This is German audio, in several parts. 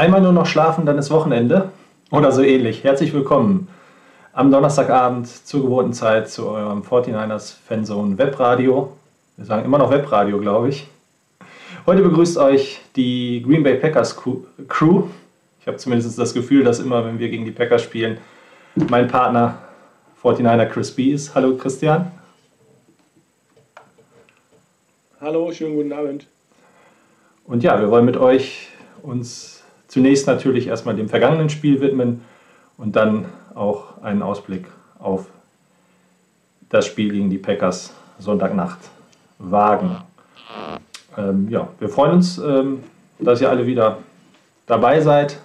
Einmal nur noch schlafen, dann ist Wochenende. Oder so ähnlich. Herzlich willkommen am Donnerstagabend zur gewohnten Zeit zu eurem 49ers Fanzone Webradio. Wir sagen immer noch Webradio, glaube ich. Heute begrüßt euch die Green Bay Packers Crew. Ich habe zumindest das Gefühl, dass immer, wenn wir gegen die Packers spielen, mein Partner 49er Chris B ist. Hallo Christian. Hallo, schönen guten Abend. Und ja, wir wollen mit euch uns zunächst natürlich erstmal dem vergangenen Spiel widmen und dann auch einen Ausblick auf das Spiel gegen die Packers Sonntagnacht wagen. Ähm, ja, wir freuen uns, ähm, dass ihr alle wieder dabei seid.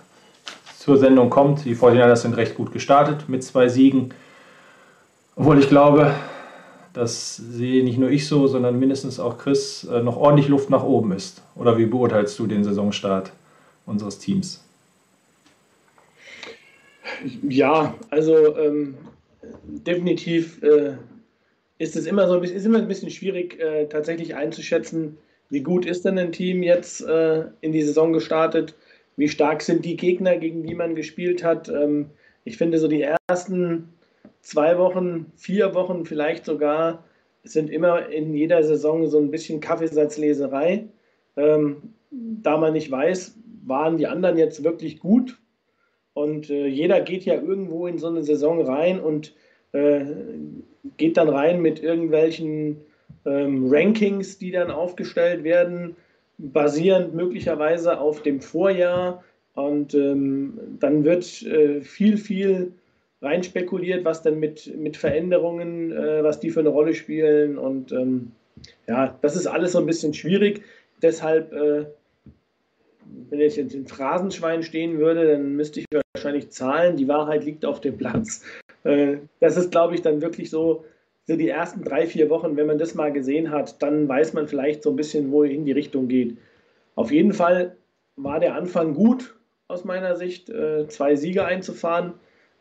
Zur Sendung kommt. Die 49ers sind recht gut gestartet mit zwei Siegen. Obwohl ich glaube, dass sehe nicht nur ich so, sondern mindestens auch Chris äh, noch ordentlich Luft nach oben ist. Oder wie beurteilst du den Saisonstart? Unseres Teams? Ja, also ähm, definitiv äh, ist es immer so ist immer ein bisschen schwierig, äh, tatsächlich einzuschätzen, wie gut ist denn ein Team jetzt äh, in die Saison gestartet, wie stark sind die Gegner, gegen die man gespielt hat. Ähm, ich finde so die ersten zwei Wochen, vier Wochen vielleicht sogar, sind immer in jeder Saison so ein bisschen Kaffeesatzleserei. Ähm, da man nicht weiß, waren die anderen jetzt wirklich gut? Und äh, jeder geht ja irgendwo in so eine Saison rein und äh, geht dann rein mit irgendwelchen ähm, Rankings, die dann aufgestellt werden, basierend möglicherweise auf dem Vorjahr. Und ähm, dann wird äh, viel, viel rein spekuliert, was denn mit, mit Veränderungen, äh, was die für eine Rolle spielen. Und ähm, ja, das ist alles so ein bisschen schwierig. Deshalb, äh, wenn ich jetzt in Phrasenschwein stehen würde, dann müsste ich wahrscheinlich zahlen. Die Wahrheit liegt auf dem Platz. Äh, das ist, glaube ich, dann wirklich so, so die ersten drei, vier Wochen, wenn man das mal gesehen hat, dann weiß man vielleicht so ein bisschen, wohin die Richtung geht. Auf jeden Fall war der Anfang gut aus meiner Sicht, äh, zwei Siege einzufahren.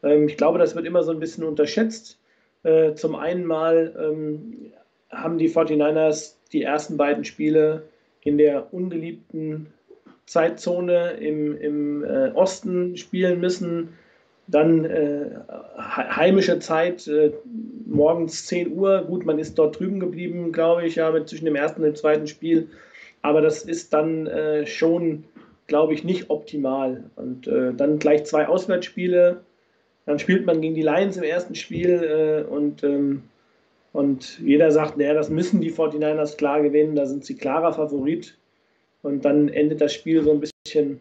Ähm, ich glaube, das wird immer so ein bisschen unterschätzt. Äh, zum einen mal ähm, haben die 49ers die ersten beiden Spiele in der ungeliebten Zeitzone im, im äh, Osten spielen müssen. Dann äh, heimische Zeit, äh, morgens 10 Uhr. Gut, man ist dort drüben geblieben, glaube ich, ja, mit zwischen dem ersten und dem zweiten Spiel. Aber das ist dann äh, schon, glaube ich, nicht optimal. Und äh, dann gleich zwei Auswärtsspiele dann spielt man gegen die Lions im ersten Spiel äh, und, ähm, und jeder sagt, naja, das müssen die 49ers klar gewinnen, da sind sie klarer Favorit. Und dann endet das Spiel so ein bisschen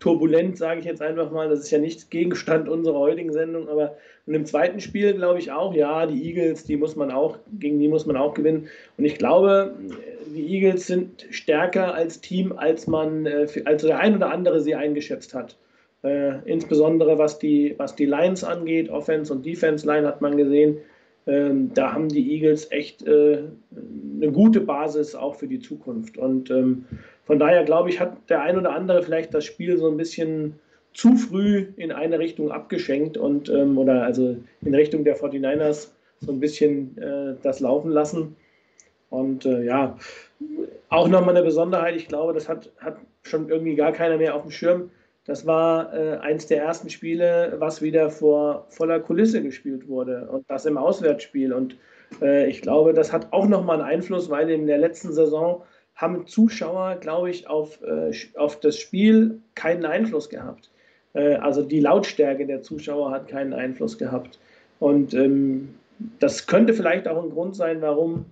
turbulent, sage ich jetzt einfach mal. Das ist ja nicht Gegenstand unserer heutigen Sendung, aber und im zweiten Spiel glaube ich auch, ja, die Eagles, die muss man auch, gegen die muss man auch gewinnen. Und ich glaube, die Eagles sind stärker als Team, als man, äh, als der ein oder andere sie eingeschätzt hat. Äh, insbesondere was die, was die Lines angeht, Offense und Defense Line hat man gesehen. Ähm, da haben die Eagles echt äh, eine gute Basis auch für die Zukunft. Und ähm, von daher glaube ich, hat der ein oder andere vielleicht das Spiel so ein bisschen zu früh in eine Richtung abgeschenkt und ähm, oder also in Richtung der 49ers so ein bisschen äh, das laufen lassen. Und äh, ja, auch nochmal eine Besonderheit, ich glaube, das hat, hat schon irgendwie gar keiner mehr auf dem Schirm das war äh, eins der ersten Spiele, was wieder vor voller Kulisse gespielt wurde und das im Auswärtsspiel. Und äh, ich glaube, das hat auch nochmal einen Einfluss, weil in der letzten Saison haben Zuschauer, glaube ich, auf, äh, auf das Spiel keinen Einfluss gehabt. Äh, also die Lautstärke der Zuschauer hat keinen Einfluss gehabt. Und ähm, das könnte vielleicht auch ein Grund sein, warum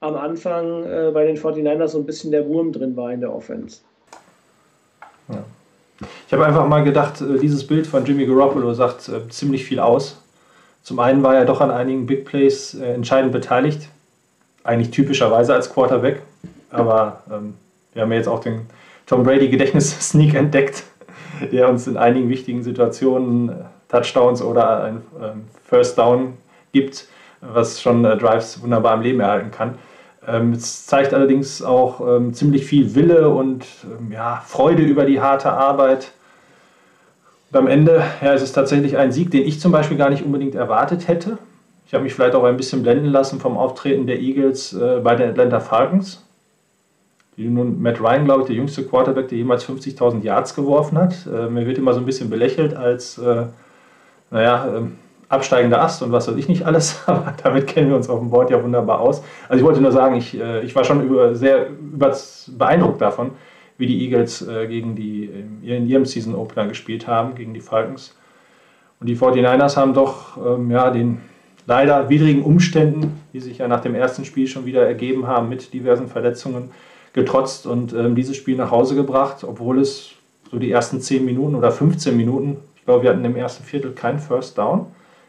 am Anfang äh, bei den 49ers so ein bisschen der Wurm drin war in der Offense. Ja. Ich habe einfach mal gedacht, äh, dieses Bild von Jimmy Garoppolo sagt äh, ziemlich viel aus. Zum einen war er doch an einigen Big Plays äh, entscheidend beteiligt, eigentlich typischerweise als Quarterback, aber ähm, wir haben ja jetzt auch den Tom Brady Gedächtnis-Sneak entdeckt, der uns in einigen wichtigen Situationen Touchdowns oder ein ähm, First Down gibt, was schon Drives wunderbar am Leben erhalten kann. Ähm, es zeigt allerdings auch ähm, ziemlich viel Wille und ähm, ja, Freude über die harte Arbeit. Und am Ende ja, ist es tatsächlich ein Sieg, den ich zum Beispiel gar nicht unbedingt erwartet hätte. Ich habe mich vielleicht auch ein bisschen blenden lassen vom Auftreten der Eagles äh, bei den Atlanta Falcons. Nun Matt Ryan, glaube ich, der jüngste Quarterback, der jemals 50.000 Yards geworfen hat. Äh, mir wird immer so ein bisschen belächelt als, äh, naja, ähm, absteigender Ast und was weiß ich nicht alles, aber damit kennen wir uns auf dem Board ja wunderbar aus. Also ich wollte nur sagen, ich, äh, ich war schon über, sehr über, beeindruckt davon, wie die Eagles äh, gegen die in ihrem Season Opener gespielt haben, gegen die Falcons. Und die 49ers haben doch ähm, ja, den leider widrigen Umständen, die sich ja nach dem ersten Spiel schon wieder ergeben haben, mit diversen Verletzungen getrotzt und ähm, dieses Spiel nach Hause gebracht, obwohl es so die ersten 10 Minuten oder 15 Minuten, ich glaube, wir hatten im ersten Viertel keinen First Down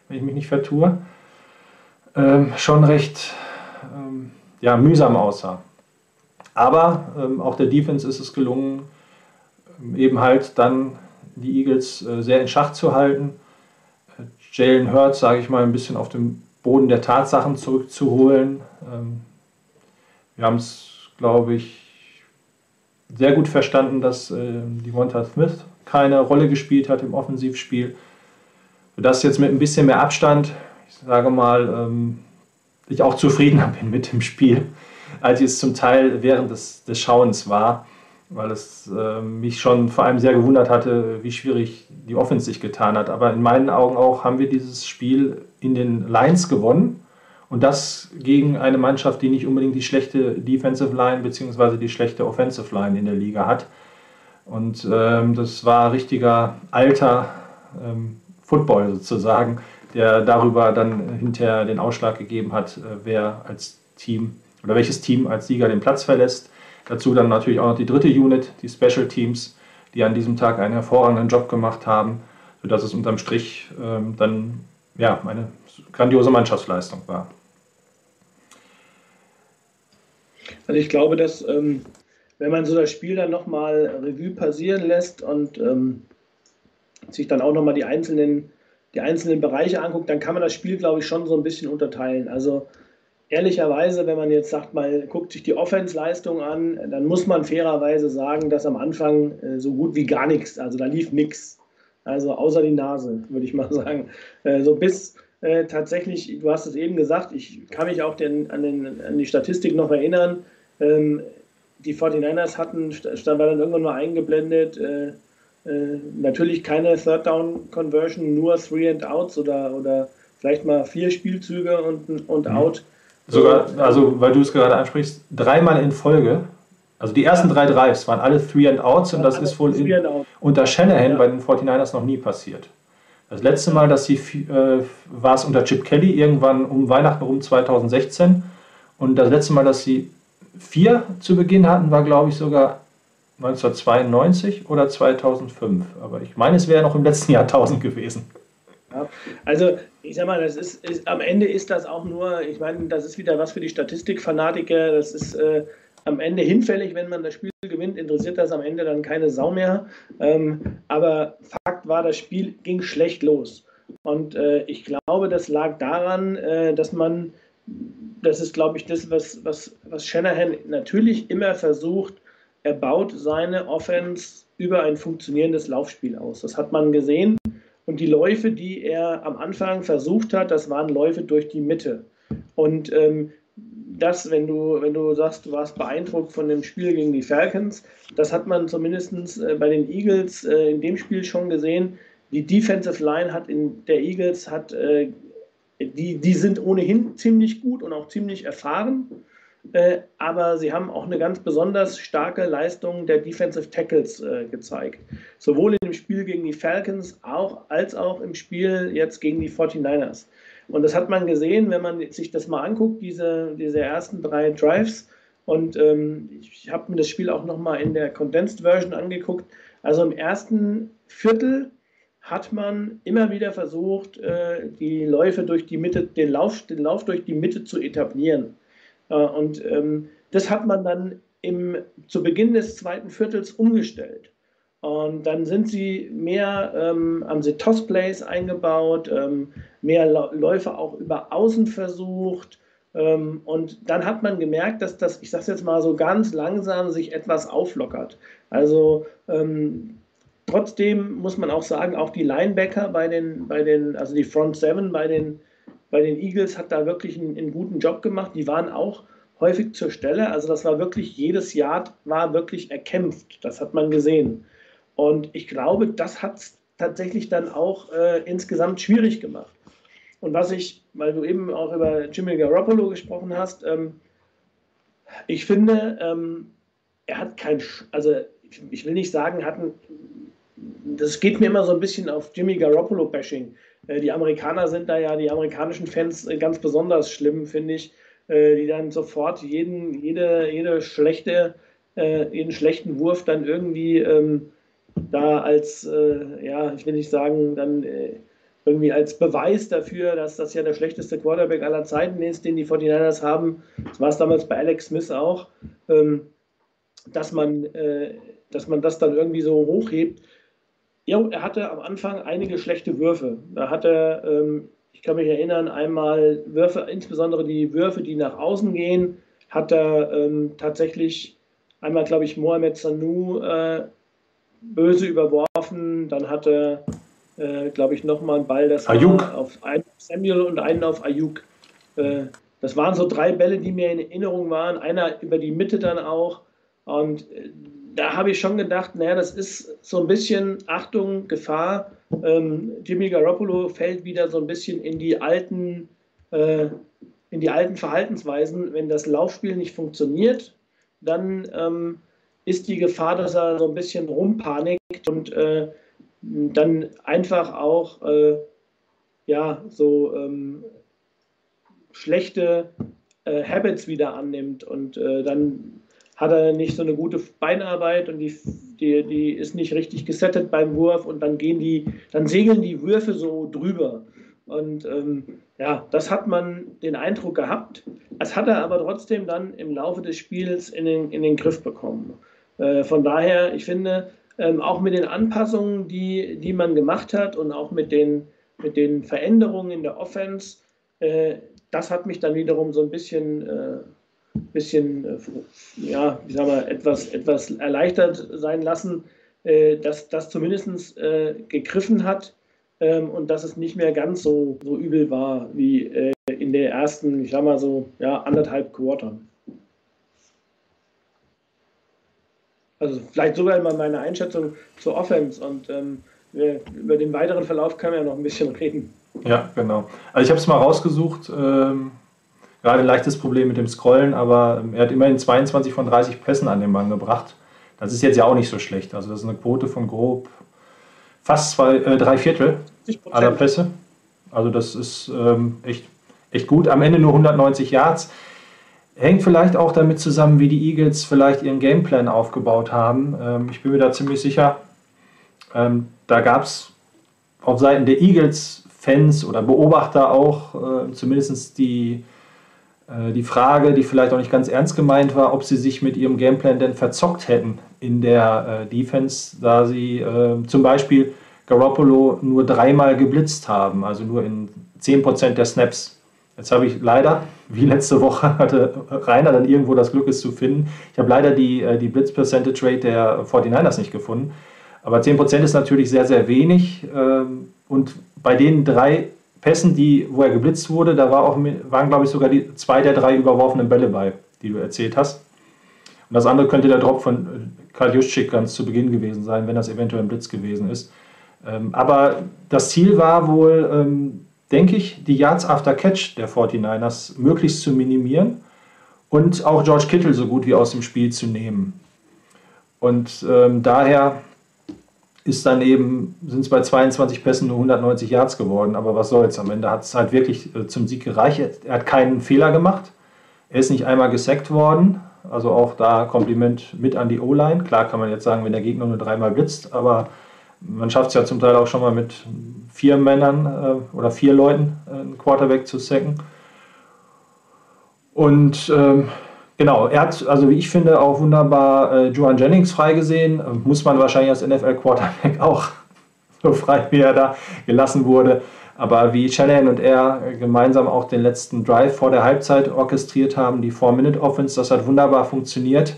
wenn ich mich nicht vertue, ähm, schon recht ähm, ja, mühsam aussah. Aber ähm, auch der Defense ist es gelungen, ähm, eben halt dann die Eagles äh, sehr in Schach zu halten. Jalen Hurts, sage ich mal, ein bisschen auf den Boden der Tatsachen zurückzuholen. Ähm, wir haben es, glaube ich, sehr gut verstanden, dass äh, die Wonta Smith keine Rolle gespielt hat im Offensivspiel sodass jetzt mit ein bisschen mehr Abstand, ich sage mal, ähm, ich auch zufriedener bin mit dem Spiel, als ich es zum Teil während des, des Schauens war, weil es äh, mich schon vor allem sehr gewundert hatte, wie schwierig die Offense sich getan hat. Aber in meinen Augen auch haben wir dieses Spiel in den Lines gewonnen. Und das gegen eine Mannschaft, die nicht unbedingt die schlechte Defensive Line bzw. die schlechte Offensive Line in der Liga hat. Und ähm, das war richtiger alter ähm, Football sozusagen, der darüber dann hinterher den Ausschlag gegeben hat, äh, wer als Team oder welches Team als Sieger den Platz verlässt. Dazu dann natürlich auch noch die dritte Unit, die Special Teams, die an diesem Tag einen hervorragenden Job gemacht haben, sodass es unterm Strich ähm, dann ja, eine grandiose Mannschaftsleistung war. Also ich glaube, dass ähm, wenn man so das Spiel dann nochmal Revue passieren lässt und ähm, sich dann auch nochmal die einzelnen, die einzelnen Bereiche anguckt, dann kann man das Spiel, glaube ich, schon so ein bisschen unterteilen. Also ehrlicherweise, wenn man jetzt sagt, mal guckt sich die Offense-Leistung an, dann muss man fairerweise sagen, dass am Anfang äh, so gut wie gar nichts, also da lief nichts. Also außer die Nase, würde ich mal sagen. Äh, so bis äh, tatsächlich, du hast es eben gesagt, ich kann mich auch den, an, den, an die Statistik noch erinnern. Ähm, die 49ers hatten, stand war dann irgendwann mal eingeblendet, äh, äh, natürlich keine Third Down Conversion, nur Three and Outs oder, oder vielleicht mal vier Spielzüge und, und mhm. Out. Sogar, also weil du es gerade ansprichst, dreimal in Folge. Also die ersten drei Drives waren alle Three and Outs und das ist wohl in, unter Shanahan bei den 49ers noch nie passiert. Das letzte Mal, dass sie äh, war es unter Chip Kelly irgendwann um Weihnachten rum 2016 und das letzte Mal, dass sie vier zu Beginn hatten, war glaube ich sogar 1992 oder 2005. Aber ich meine, es wäre noch im letzten Jahrtausend gewesen. Ja, also ich sag mal, das ist, ist, am Ende ist das auch nur, ich meine, das ist wieder was für die Statistikfanatiker, das ist äh, am Ende hinfällig, wenn man das Spiel gewinnt, interessiert das am Ende dann keine Sau mehr. Ähm, aber Fakt war, das Spiel ging schlecht los. Und äh, ich glaube, das lag daran, äh, dass man, das ist, glaube ich, das, was, was, was Shanahan natürlich immer versucht, er baut seine Offense über ein funktionierendes Laufspiel aus. Das hat man gesehen. Und die Läufe, die er am Anfang versucht hat, das waren Läufe durch die Mitte. Und ähm, das, wenn du, wenn du sagst, du warst beeindruckt von dem Spiel gegen die Falcons, das hat man zumindest äh, bei den Eagles äh, in dem Spiel schon gesehen. Die Defensive Line hat in der Eagles hat äh, die, die sind ohnehin ziemlich gut und auch ziemlich erfahren. Aber sie haben auch eine ganz besonders starke Leistung der Defensive Tackles gezeigt. Sowohl in dem Spiel gegen die Falcons auch, als auch im Spiel jetzt gegen die 49ers. Und das hat man gesehen, wenn man sich das mal anguckt, diese, diese ersten drei Drives. Und ähm, ich habe mir das Spiel auch nochmal in der Condensed Version angeguckt. Also im ersten Viertel hat man immer wieder versucht, äh, die Läufe durch die Mitte, den Lauf, den Lauf durch die Mitte zu etablieren. Äh, und ähm, das hat man dann im, zu Beginn des zweiten Viertels umgestellt. Und dann sind sie mehr, ähm, haben sie Toss-Plays eingebaut, ähm, mehr Läufe auch über Außen versucht. Ähm, und dann hat man gemerkt, dass das, ich sage es jetzt mal so ganz langsam, sich etwas auflockert. Also ähm, trotzdem muss man auch sagen, auch die Linebacker bei den, bei den also die Front Seven bei den bei den Eagles hat da wirklich einen, einen, guten Job gemacht. Die waren auch häufig zur Stelle. Also das war wirklich, jedes Jahr war wirklich erkämpft. Das hat man gesehen. Und ich glaube, das hat es tatsächlich dann auch äh, insgesamt schwierig gemacht. Und was ich, weil du eben auch über Jimmy Garoppolo gesprochen hast, ähm, ich finde, ähm, er hat kein, also ich will nicht sagen, hatten, das geht mir immer so ein bisschen auf Jimmy Garoppolo-Bashing. Äh, die Amerikaner sind da ja, die amerikanischen Fans äh, ganz besonders schlimm, finde ich, äh, die dann sofort jeden, jede, jede schlechte, jeden schlechten Wurf dann irgendwie ähm, da als, ja, ich will nicht sagen, dann irgendwie als Beweis dafür, dass das ja der schlechteste Quarterback aller Zeiten ist, den die 49ers haben. Das war es damals bei Alex Smith auch, ähm, dass man, dass man das dann irgendwie so hochhebt. Ja, er hatte am Anfang einige schlechte Würfe. Da hat er, ähm, ich kann mich erinnern, einmal Würfe, insbesondere die Würfe, die nach außen gehen, hat er ähm, tatsächlich einmal, glaube ich, Mohamed Sanu äh, böse überworfen. Dann hat er, äh, glaube ich, nochmal einen Ball, das Ayuk. auf einen Samuel und einen auf Ayuk. Äh, das waren so drei Bälle, die mir in Erinnerung waren. Einer über die Mitte dann auch. Und äh, da habe ich schon gedacht, naja, das ist so ein bisschen Achtung, Gefahr. Ähm, Jimmy Garoppolo fällt wieder so ein bisschen in die alten, äh, in die alten Verhaltensweisen. Wenn das Laufspiel nicht funktioniert, dann ähm, ist die Gefahr, dass er so ein bisschen rumpanikt und äh, dann einfach auch äh, ja, so ähm, schlechte äh, Habits wieder annimmt und äh, dann hat er nicht so eine gute Beinarbeit und die, die, die ist nicht richtig gesettet beim Wurf und dann gehen die, dann segeln die Würfe so drüber. Und ähm, ja, das hat man den Eindruck gehabt. Das hat er aber trotzdem dann im Laufe des Spiels in den, in den Griff bekommen. Äh, von daher, ich finde, ähm, auch mit den Anpassungen, die, die man gemacht hat und auch mit den, mit den Veränderungen in der Offense, äh, das hat mich dann wiederum so ein bisschen, äh, bisschen ja, wie sagen wir, etwas, etwas erleichtert sein lassen, dass das zumindest gegriffen hat ähm, und dass es nicht mehr ganz so, so übel war wie in der ersten, ich sag mal so, ja, anderthalb Quartern. Also vielleicht sogar mal meine Einschätzung zur Offense und ähm, über den weiteren Verlauf können wir ja noch ein bisschen reden. Ja, genau. Also ich habe es mal rausgesucht. Ähm, gerade ein leichtes Problem mit dem Scrollen, aber ähm, er hat immerhin 22 von 30 Pässen an den Mann gebracht. Das ist jetzt ja auch nicht so schlecht. Also das ist eine Quote von grob fast zwei, äh, drei Viertel aller Pässe. Also das ist ähm, echt, echt gut. Am Ende nur 190 Yards. Hängt vielleicht auch damit zusammen, wie die Eagles vielleicht ihren Gameplan aufgebaut haben. Ähm, ich bin mir da ziemlich sicher. Ähm, da gab es auf Seiten der Eagles Fans oder Beobachter auch äh, zumindest die, äh, die Frage, die vielleicht auch nicht ganz ernst gemeint war, ob sie sich mit ihrem Gameplan denn verzockt hätten in der äh, Defense, da sie äh, zum Beispiel Garoppolo nur dreimal geblitzt haben, also nur in 10% der Snaps. Jetzt habe ich leider, wie letzte Woche, hatte Rainer dann irgendwo das Glück, es zu finden. Ich habe leider die, äh, die Blitz-Percentage Rate der 49ers nicht gefunden. Aber 10% ist natürlich sehr, sehr wenig. Ähm, und bei den drei Pässen, die, wo er geblitzt wurde, da war auch, waren, glaube ich, sogar die zwei der drei überworfenen Bälle bei, die du erzählt hast. Und das andere könnte der Drop von äh, Karl Juszczyk ganz zu Beginn gewesen sein, wenn das eventuell ein Blitz gewesen ist. Ähm, aber das Ziel war wohl, ähm, denke ich, die Yards after Catch der 49ers möglichst zu minimieren und auch George Kittle so gut wie aus dem Spiel zu nehmen. Und ähm, daher ist dann eben, sind es bei 22 Pässen nur 190 Yards geworden, aber was soll's, am Ende hat es halt wirklich äh, zum Sieg gereicht. Er hat keinen Fehler gemacht, er ist nicht einmal gesackt worden, also auch da Kompliment mit an die O-Line. Klar kann man jetzt sagen, wenn der Gegner nur dreimal blitzt, aber man schafft es ja zum Teil auch schon mal mit vier Männern äh, oder vier Leuten äh, einen Quarterback zu sacken. Und ähm, Genau, er hat, also wie ich finde, auch wunderbar äh, Joan Jennings freigesehen. Ähm, muss man wahrscheinlich als NFL-Quarterback auch so frei, wie er da gelassen wurde. Aber wie Shanahan und er gemeinsam auch den letzten Drive vor der Halbzeit orchestriert haben, die Four-Minute-Offense, das hat wunderbar funktioniert.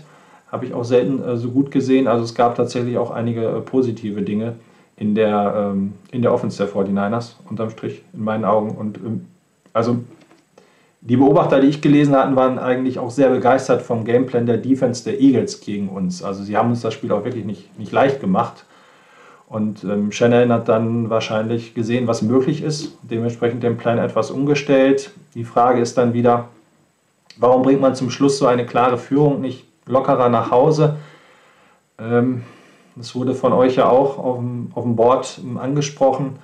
Habe ich auch selten äh, so gut gesehen. Also es gab tatsächlich auch einige äh, positive Dinge in der, ähm, in der Offense der 49ers, unterm Strich, in meinen Augen. Und ähm, also die Beobachter, die ich gelesen hatte, waren eigentlich auch sehr begeistert vom Gameplan der Defense der Eagles gegen uns. Also sie haben uns das Spiel auch wirklich nicht, nicht leicht gemacht. Und ähm, Shannon hat dann wahrscheinlich gesehen, was möglich ist, dementsprechend den Plan etwas umgestellt. Die Frage ist dann wieder, warum bringt man zum Schluss so eine klare Führung nicht lockerer nach Hause? Ähm, das wurde von euch ja auch auf dem, auf dem Board angesprochen.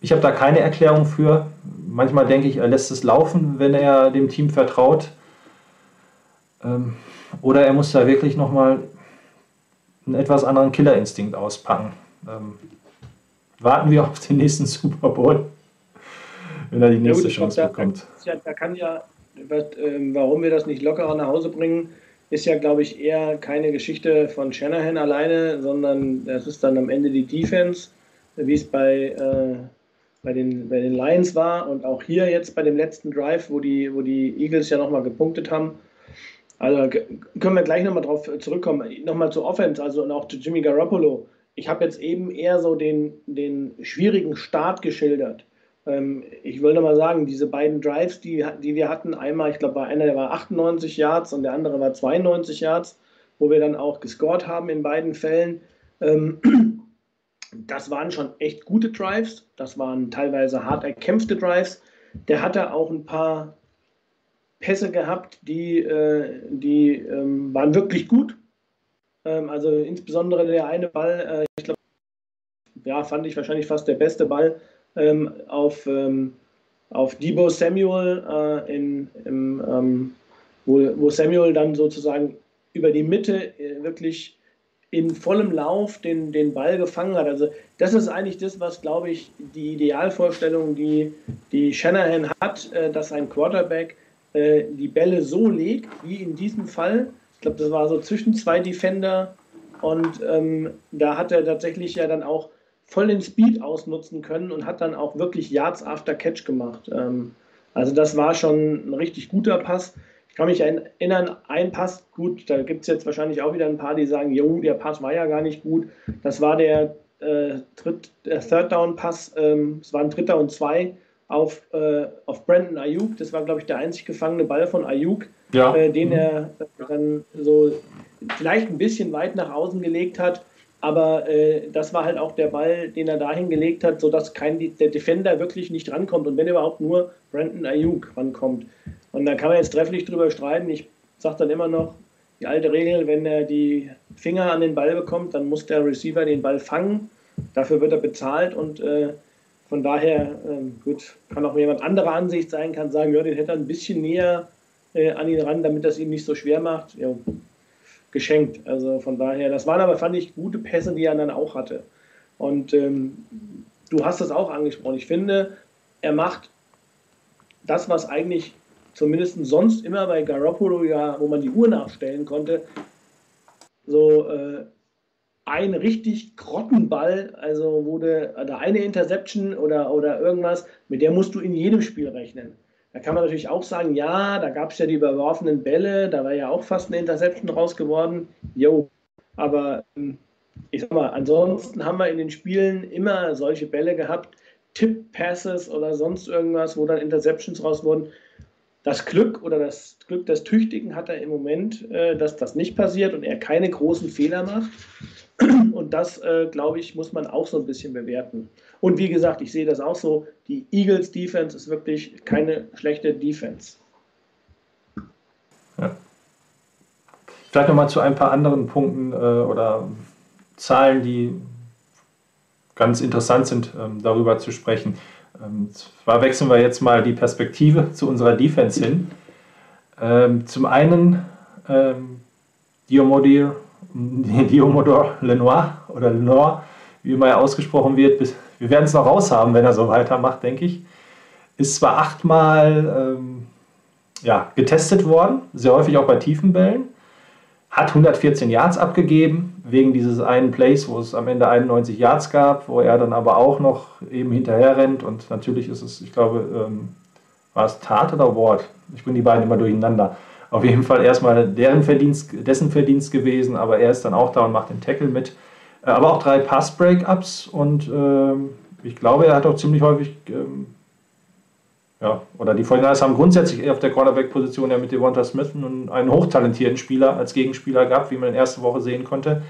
Ich habe da keine Erklärung für. Manchmal denke ich, er lässt es laufen, wenn er dem Team vertraut. Ähm, oder er muss da wirklich nochmal einen etwas anderen Killerinstinkt auspacken. Ähm, warten wir auf den nächsten Super Bowl, wenn er die nächste ja, Chance glaub, bekommt. Da, da, kann ja, ähm, warum wir das nicht lockerer nach Hause bringen, ist ja, glaube ich, eher keine Geschichte von Shanahan alleine, sondern das ist dann am Ende die Defense, wie es bei äh, bei den, bei den Lions war und auch hier jetzt bei dem letzten Drive, wo die, wo die Eagles ja nochmal gepunktet haben. Also können wir gleich nochmal drauf zurückkommen. Nochmal zu Offense, also und auch zu Jimmy Garoppolo. Ich habe jetzt eben eher so den, den schwierigen Start geschildert. Ähm, ich will nochmal sagen, diese beiden Drives, die, die wir hatten, einmal, ich glaube, einer der war 98 Yards und der andere war 92 Yards, wo wir dann auch gescored haben in beiden Fällen. Ähm, das waren schon echt gute Drives. Das waren teilweise hart erkämpfte Drives. Der hatte auch ein paar Pässe gehabt, die, äh, die ähm, waren wirklich gut. Also insbesondere der eine Ball, äh, ich glaube, ja, fand ich wahrscheinlich fast der beste Ball ähm, auf, ähm, auf Debo Samuel, äh, in, im, ähm, wo, wo Samuel dann sozusagen über die Mitte äh, wirklich in vollem Lauf den, den Ball gefangen hat. Also das ist eigentlich das, was, glaube ich, die Idealvorstellung, die, die Shanahan hat, äh, dass ein Quarterback äh, die Bälle so legt, wie in diesem Fall. Ich glaube, das war so zwischen zwei Defender und ähm, da hat er tatsächlich ja dann auch voll den Speed ausnutzen können und hat dann auch wirklich Yards after Catch gemacht. Ähm, also das war schon ein richtig guter Pass. Ich kann mich erinnern, ein Pass, gut, da gibt es jetzt wahrscheinlich auch wieder ein paar, die sagen, jo, der Pass war ja gar nicht gut. Das war der, äh, Tritt, der Third Down Pass, ähm, es war ein Dritter und Zwei auf, äh, auf Brandon Ayuk. Das war, glaube ich, der einzig gefangene Ball von Ayuk, ja. äh, den er dann so vielleicht ein bisschen weit nach außen gelegt hat. Aber äh, das war halt auch der Ball, den er dahin gelegt hat, sodass kein, der Defender wirklich nicht rankommt und wenn überhaupt nur Brandon Ayuk rankommt. Und da kann man jetzt trefflich drüber streiten. Ich sage dann immer noch, die alte Regel, wenn er die Finger an den Ball bekommt, dann muss der Receiver den Ball fangen. Dafür wird er bezahlt und äh, von daher, ähm, gut, kann auch jemand anderer Ansicht sein, kann sagen, ja, den hätte er ein bisschen näher äh, an ihn ran, damit das ihm nicht so schwer macht. Ja, geschenkt. Also von daher, das waren aber, fand ich, gute Pässe, die er dann auch hatte. Und ähm, du hast das auch angesprochen. Ich finde, er macht das, was eigentlich zumindest sonst immer bei Garoppolo ja, wo man die Uhr nachstellen konnte, so äh, ein richtig Grottenball, also wurde da eine Interception oder, oder irgendwas, mit der musst du in jedem Spiel rechnen. Da kann man natürlich auch sagen, ja, da gab es ja die überworfenen Bälle, da war ja auch fast eine Interception raus geworden. Jo, aber ähm, ich sag mal, ansonsten haben wir in den Spielen immer solche Bälle gehabt, Tip-Passes oder sonst irgendwas, wo dann Interceptions raus wurden das Glück oder das Glück des Tüchtigen hat er im Moment, äh, dass das nicht passiert und er keine großen Fehler macht. Und das, äh, glaube ich, muss man auch so ein bisschen bewerten. Und wie gesagt, ich sehe das auch so, die Eagles Defense ist wirklich keine schlechte Defense. Ja. Vielleicht nochmal zu ein paar anderen Punkten äh, oder Zahlen, die ganz interessant sind, ähm, darüber zu sprechen. Ähm, zwar wechseln wir jetzt mal die Perspektive zu unserer Defense hin. Ähm, zum einen ähm, Diomodor, Diomodor Lenoir oder Lenoir, wie immer er ausgesprochen wird. Wir werden es noch raushaben, wenn er so weitermacht, denke ich. Ist zwar achtmal ähm, ja, getestet worden, sehr häufig auch bei tiefen Bällen, hat 114 Yards abgegeben, wegen dieses einen Plays, wo es am Ende 91 Yards gab, wo er dann aber auch noch eben hinterher rennt. Und natürlich ist es, ich glaube, ähm, war es Tat oder Wort? Ich bringe die beiden immer durcheinander. Auf jeden Fall erstmal deren Verdienst, dessen Verdienst gewesen, aber er ist dann auch da und macht den Tackle mit. Äh, aber auch drei Pass-Breakups und ähm, ich glaube, er hat auch ziemlich häufig ähm, ja, oder die 49 haben grundsätzlich auf der Cornerback-Position ja mit Devonta Smith einen hochtalentierten Spieler als Gegenspieler gehabt, wie man in der ersten Woche sehen konnte.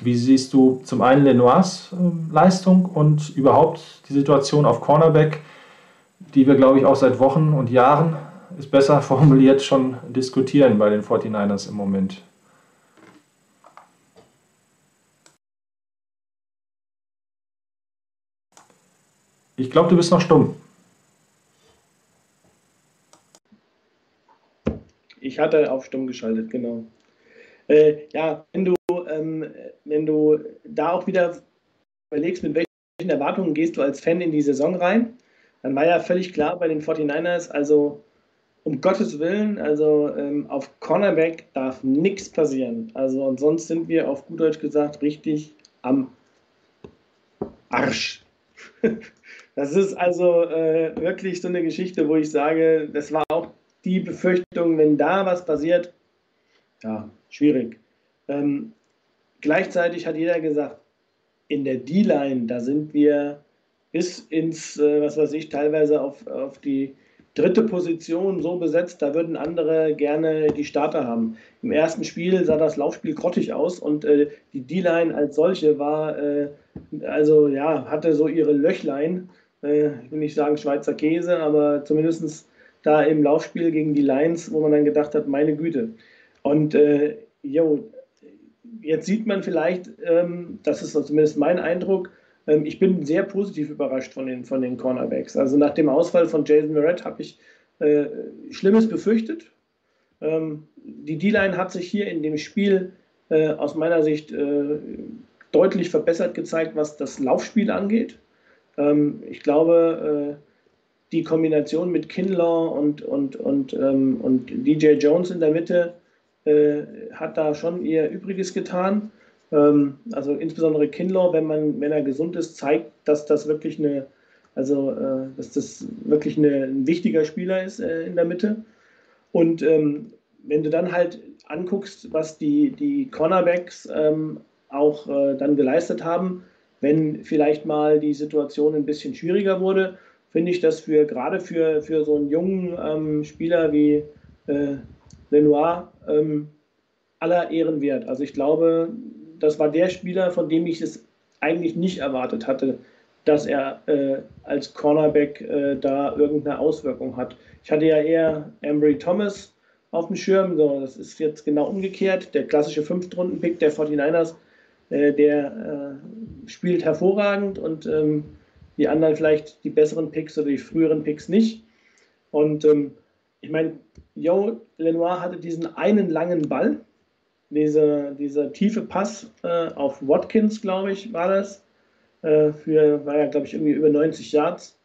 Wie siehst du zum einen Lenoirs äh, Leistung und überhaupt die Situation auf Cornerback, die wir, glaube ich, auch seit Wochen und Jahren, ist besser formuliert, schon diskutieren bei den 49ers im Moment? Ich glaube, du bist noch stumm. Ich hatte auf stumm geschaltet, genau. Äh, ja, wenn du, ähm, wenn du da auch wieder überlegst, mit welchen Erwartungen gehst du als Fan in die Saison rein, dann war ja völlig klar bei den 49ers, also um Gottes Willen, also ähm, auf Cornerback darf nichts passieren. Also und sonst sind wir auf gut Deutsch gesagt richtig am Arsch. Das ist also äh, wirklich so eine Geschichte, wo ich sage, das war auch die Befürchtung, wenn da was passiert, ja, schwierig. Ähm, gleichzeitig hat jeder gesagt, in der D-Line, da sind wir bis ins, äh, was weiß ich, teilweise auf, auf die dritte Position so besetzt, da würden andere gerne die Starter haben. Im ersten Spiel sah das Laufspiel grottig aus und äh, die D-Line als solche war, äh, also ja, hatte so ihre Löchlein. Äh, ich will nicht sagen Schweizer Käse, aber zumindest da im Laufspiel gegen die Lions, wo man dann gedacht hat, meine Güte. Und äh, jo, jetzt sieht man vielleicht, ähm, das ist zumindest mein Eindruck, ich bin sehr positiv überrascht von den, von den Cornerbacks. Also nach dem Ausfall von Jason Verrett habe ich äh, Schlimmes befürchtet. Ähm, die D-Line hat sich hier in dem Spiel äh, aus meiner Sicht äh, deutlich verbessert gezeigt, was das Laufspiel angeht. Ähm, ich glaube, äh, die Kombination mit Kinlaw und, und, und, ähm, und DJ Jones in der Mitte äh, hat da schon ihr Übriges getan. Ähm, also insbesondere Kinlaw, wenn man, wenn er gesund ist, zeigt, dass das wirklich eine, also äh, dass das wirklich eine, ein wichtiger Spieler ist äh, in der Mitte. Und ähm, wenn du dann halt anguckst, was die, die Cornerbacks ähm, auch äh, dann geleistet haben, wenn vielleicht mal die Situation ein bisschen schwieriger wurde, finde ich das für gerade für, für so einen jungen Spieler wie Lenoir aller Ehren wert. Also ich glaube, das war der Spieler, von dem ich es eigentlich nicht erwartet hatte, dass er äh, als Cornerback äh, da irgendeine Auswirkung hat. Ich hatte ja eher Embry Thomas auf dem Schirm, so, das ist jetzt genau umgekehrt. Der klassische Fünftrunden-Pick der 49ers, äh, der äh, spielt hervorragend und ähm, die anderen vielleicht die besseren Picks oder die früheren Picks nicht. Und ähm, ich meine, Joe Lenoir hatte diesen einen langen Ball, dieser, dieser tiefe Pass äh, auf Watkins, glaube ich, war das. Äh, für, war ja, glaube ich, irgendwie über 90 Yards.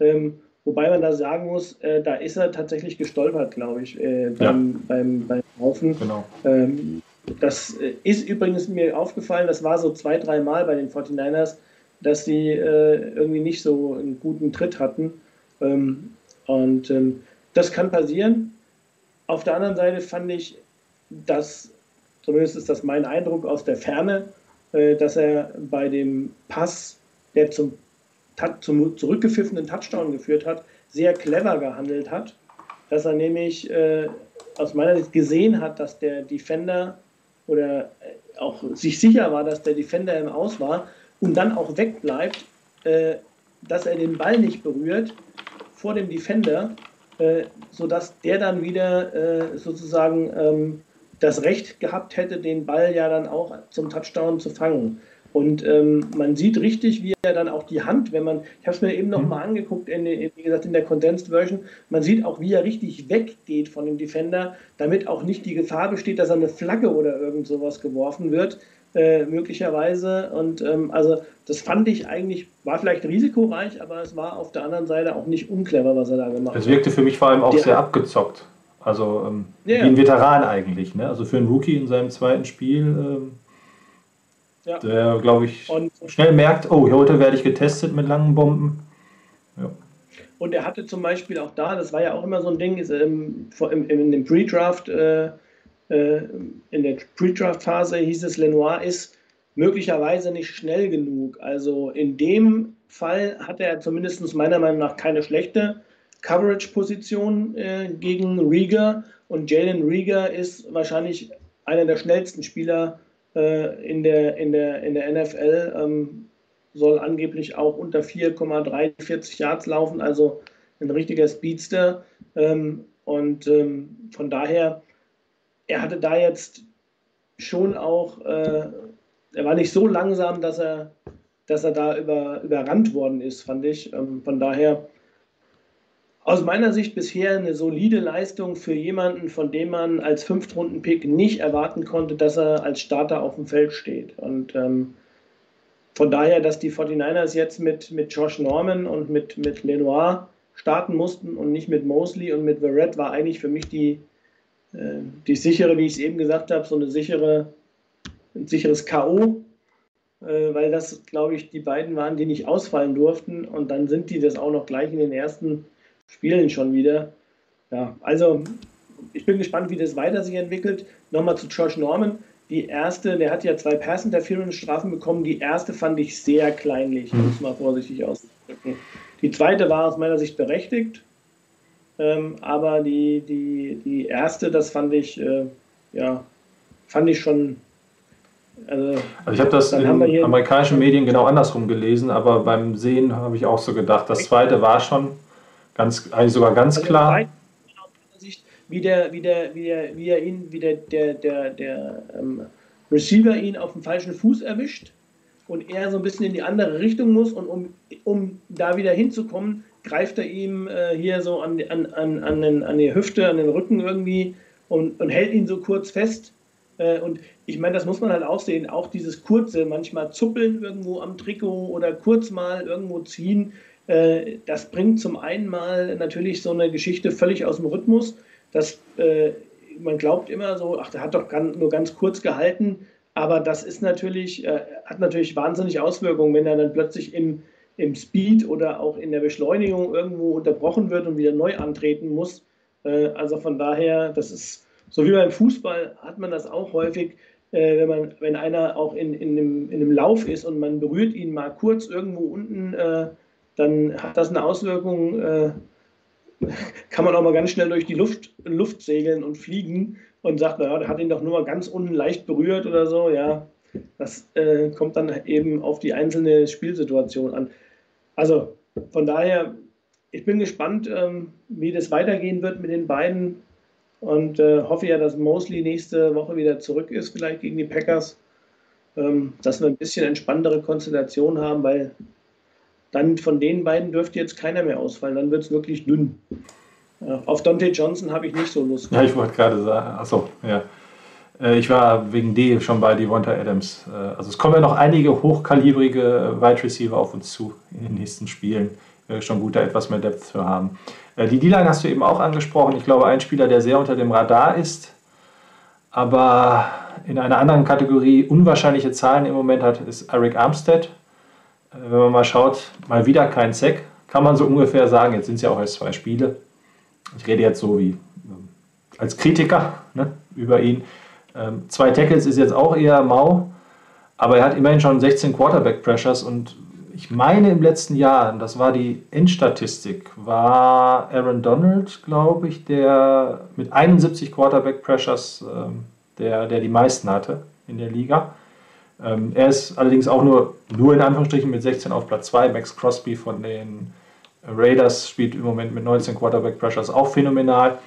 Ähm, wobei man da sagen muss, äh, da ist er tatsächlich gestolpert, glaube ich, äh, beim, ja. beim, beim Laufen. Genau. Ähm, das äh, ist übrigens mir aufgefallen, das war so zwei, drei Mal bei den 49ers, dass sie äh, irgendwie nicht so einen guten Tritt hatten. Ähm, und ähm, das kann passieren. Auf der anderen Seite fand ich, dass, zumindest ist das mein Eindruck aus der Ferne, äh, dass er bei dem Pass, der zum, zum zurückgepfiffenen Touchdown geführt hat, sehr clever gehandelt hat. Dass er nämlich äh, aus meiner Sicht gesehen hat, dass der Defender oder äh, auch sich sicher war, dass der Defender im Aus war und dann auch wegbleibt, äh, dass er den Ball nicht berührt vor dem Defender äh, sodass der dann wieder äh, sozusagen ähm, das Recht gehabt hätte, den Ball ja dann auch zum Touchdown zu fangen. Und ähm, man sieht richtig, wie er dann auch die Hand, wenn man, ich habe es mir eben noch mhm. angeguckt, in, wie gesagt in der Condensed Version, man sieht auch, wie er richtig weggeht von dem Defender, damit auch nicht die Gefahr besteht, dass er eine Flagge oder irgend sowas geworfen wird, äh, möglicherweise. Und ähm, also das fand ich eigentlich, war vielleicht risikoreich, aber es war auf der anderen Seite auch nicht unclever, was er da gemacht hat. Es wirkte für mich vor allem auch der, sehr abgezockt. Also ähm, ja, wie ein Veteran eigentlich. Ne? Also für einen Rookie in seinem zweiten Spiel, ähm, ja. der glaube ich und, schnell merkt, oh, heute werde ich getestet mit langen Bomben. Ja. Und er hatte zum Beispiel auch da, das war ja auch immer so ein Ding, ist, ähm, im, in dem Pre-Draft äh, äh, in der Pre-Draft-Phase hieß es, Lenoir ist möglicherweise nicht schnell genug. Also in dem Fall hatte er zumindest meiner Meinung nach keine schlechte Coverage-Position äh, gegen Rieger und Jalen Rieger ist wahrscheinlich einer der schnellsten Spieler äh, in, der, in, der, in der NFL, ähm, soll angeblich auch unter 4,43 Yards laufen, also ein richtiger Speedster. Ähm, und ähm, von daher er hatte da jetzt schon auch, äh, er war nicht so langsam, dass er, dass er da über, überrannt worden ist, fand ich. Ähm, von daher aus meiner Sicht bisher eine solide Leistung für jemanden, von dem man als Fünftrunden-Pick nicht erwarten konnte, dass er als Starter auf dem Feld steht. Und ähm, von daher, dass die 49ers jetzt mit, mit Josh Norman und mit, mit Lenoir starten mussten und nicht mit Mosley und mit Verrett, war eigentlich für mich die, äh, die sichere, wie ich es eben gesagt habe, so eine sichere, ein sicheres K.O., äh, weil das, glaube ich, die beiden waren, die nicht ausfallen durften und dann sind die das auch noch gleich in den ersten Spielen schon wieder. Ja, also ich bin gespannt, wie das weiter sich entwickelt. Nochmal zu Josh Norman. Die erste, der hat ja zwei Pass Interference Strafen bekommen. Die erste fand ich sehr kleinlich, um es mal vorsichtig auszudrücken. Die zweite war aus meiner Sicht berechtigt. Ähm, aber die, die, die erste, das fand ich, äh, ja, fand ich schon. Also, also ich habe das in amerikanischen Medien genau andersrum gelesen, aber beim Sehen habe ich auch so gedacht, das zweite war schon ganz, eigentlich sogar ganz also klar. Wie der, wie der, wie der, wie er ihn, wie der, der, der, der ähm, Receiver ihn auf dem falschen Fuß erwischt und er so ein bisschen in die andere Richtung muss und um, um da wieder hinzukommen, greift er ihm äh, hier so an, an, an, an, den, an die Hüfte, an den Rücken irgendwie und, und hält ihn so kurz fest. Äh, und ich meine, das muss man halt auch sehen, auch dieses kurze, manchmal zuppeln irgendwo am Trikot oder kurz mal irgendwo ziehen, äh, das bringt zum einen mal natürlich so eine Geschichte völlig aus dem Rhythmus. dass äh, man glaubt immer so, ach, der hat doch nur ganz kurz gehalten, aber das ist natürlich, äh, hat natürlich wahnsinnig Auswirkungen, wenn er dann plötzlich im, im Speed oder auch in der Beschleunigung irgendwo unterbrochen wird und wieder neu antreten muss. Äh, also von daher, das ist so wie beim Fußball hat man das auch häufig, äh, wenn, man, wenn einer auch in, in, einem, in einem Lauf ist und man berührt ihn mal kurz irgendwo unten, dann hat das eine Auswirkung, äh, kann man auch mal ganz schnell durch die Luft, Luft segeln und fliegen und sagt, naja, der hat ihn doch nur mal ganz unten leicht berührt oder so, ja. Das äh, kommt dann eben auf die einzelne Spielsituation an. Also von daher, ich bin gespannt, ähm, wie das weitergehen wird mit den beiden und äh, hoffe ja, dass Mosley nächste Woche wieder zurück ist, vielleicht gegen die Packers, ähm, dass wir ein bisschen entspanntere Konstellation haben, weil dann von den beiden dürfte jetzt keiner mehr ausfallen, dann wird es wirklich dünn. Auf Dante Johnson habe ich nicht so Lust. Ja, ich wollte gerade sagen, achso, ja. Äh, ich war wegen D schon bei Devonta Adams. Äh, also es kommen ja noch einige hochkalibrige Wide Receiver auf uns zu in den nächsten Spielen. Schon gut, da etwas mehr Depth zu haben. Äh, die D-Line hast du eben auch angesprochen. Ich glaube, ein Spieler, der sehr unter dem Radar ist, aber in einer anderen Kategorie unwahrscheinliche Zahlen im Moment hat, ist Eric Armstead. Wenn man mal schaut, mal wieder kein Sack, kann man so ungefähr sagen, jetzt sind es ja auch erst zwei Spiele, ich rede jetzt so wie ähm, als Kritiker ne, über ihn. Ähm, zwei Tackles ist jetzt auch eher mau, aber er hat immerhin schon 16 Quarterback Pressures und ich meine im letzten Jahr, das war die Endstatistik, war Aaron Donald, glaube ich, der mit 71 Quarterback Pressures, ähm, der, der die meisten hatte in der Liga. Ähm, er ist allerdings auch nur, nur in Anführungsstrichen mit 16 auf Platz 2. Max Crosby von den Raiders spielt im Moment mit 19 Quarterback Pressures auch phänomenal.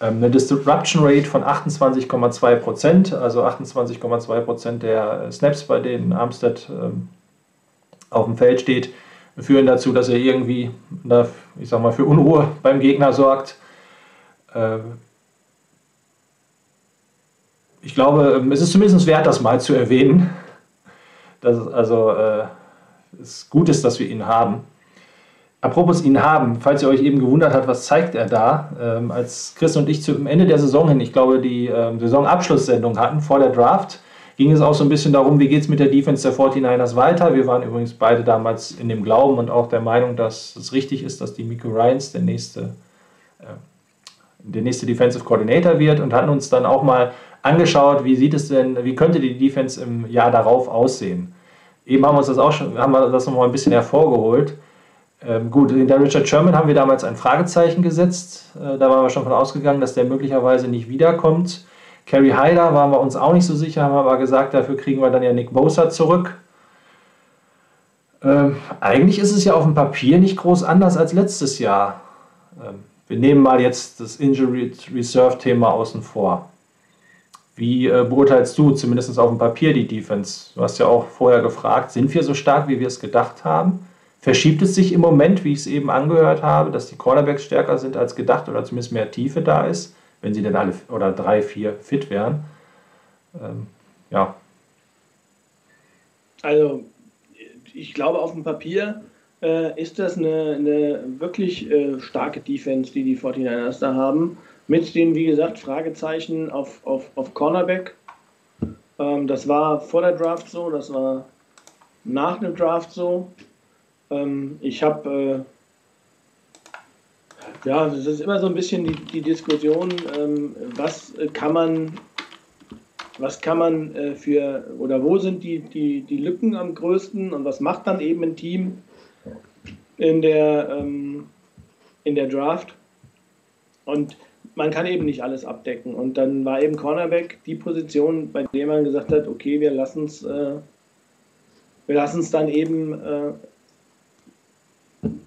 Ähm, eine Disruption Rate von 28,2 Prozent, also 28,2 Prozent der Snaps, bei denen Armstead ähm, auf dem Feld steht, führen dazu, dass er irgendwie, ich sag mal, für Unruhe beim Gegner sorgt. Ähm, ich glaube, es ist zumindest wert, das mal zu erwähnen, dass es also äh, es gut ist, dass wir ihn haben. Apropos ihn haben, falls ihr euch eben gewundert habt, was zeigt er da, ähm, als Chris und ich zum Ende der Saison hin, ich glaube, die ähm, Saisonabschlusssendung hatten vor der Draft, ging es auch so ein bisschen darum, wie geht es mit der Defense der 49ers weiter. Wir waren übrigens beide damals in dem Glauben und auch der Meinung, dass es richtig ist, dass die Miko Ryans der nächste, äh, der nächste Defensive Coordinator wird und hatten uns dann auch mal angeschaut, wie sieht es denn, wie könnte die Defense im Jahr darauf aussehen. Eben haben wir uns das auch schon, haben wir das nochmal ein bisschen hervorgeholt. Ähm, gut, der Richard Sherman haben wir damals ein Fragezeichen gesetzt. Äh, da waren wir schon von ausgegangen, dass der möglicherweise nicht wiederkommt. Kerry Hyder waren wir uns auch nicht so sicher, haben aber gesagt, dafür kriegen wir dann ja Nick Bosa zurück. Ähm, eigentlich ist es ja auf dem Papier nicht groß anders als letztes Jahr. Ähm, wir nehmen mal jetzt das Injury Reserve Thema außen vor. Wie äh, beurteilst du zumindest auf dem Papier die Defense? Du hast ja auch vorher gefragt, sind wir so stark, wie wir es gedacht haben? Verschiebt es sich im Moment, wie ich es eben angehört habe, dass die Cornerbacks stärker sind als gedacht oder zumindest mehr Tiefe da ist, wenn sie denn alle oder drei, vier fit wären? Ähm, ja. Also, ich glaube, auf dem Papier äh, ist das eine, eine wirklich äh, starke Defense, die die 49ers da haben. Mit den, wie gesagt, Fragezeichen auf, auf, auf Cornerback. Ähm, das war vor der Draft so, das war nach dem Draft so. Ähm, ich habe, äh, ja, es ist immer so ein bisschen die, die Diskussion, ähm, was kann man, was kann man äh, für, oder wo sind die, die, die Lücken am größten und was macht dann eben ein Team in der, ähm, in der Draft. Und man kann eben nicht alles abdecken. Und dann war eben Cornerback die Position, bei der man gesagt hat, okay, wir lassen es äh, wir lassen es dann eben äh,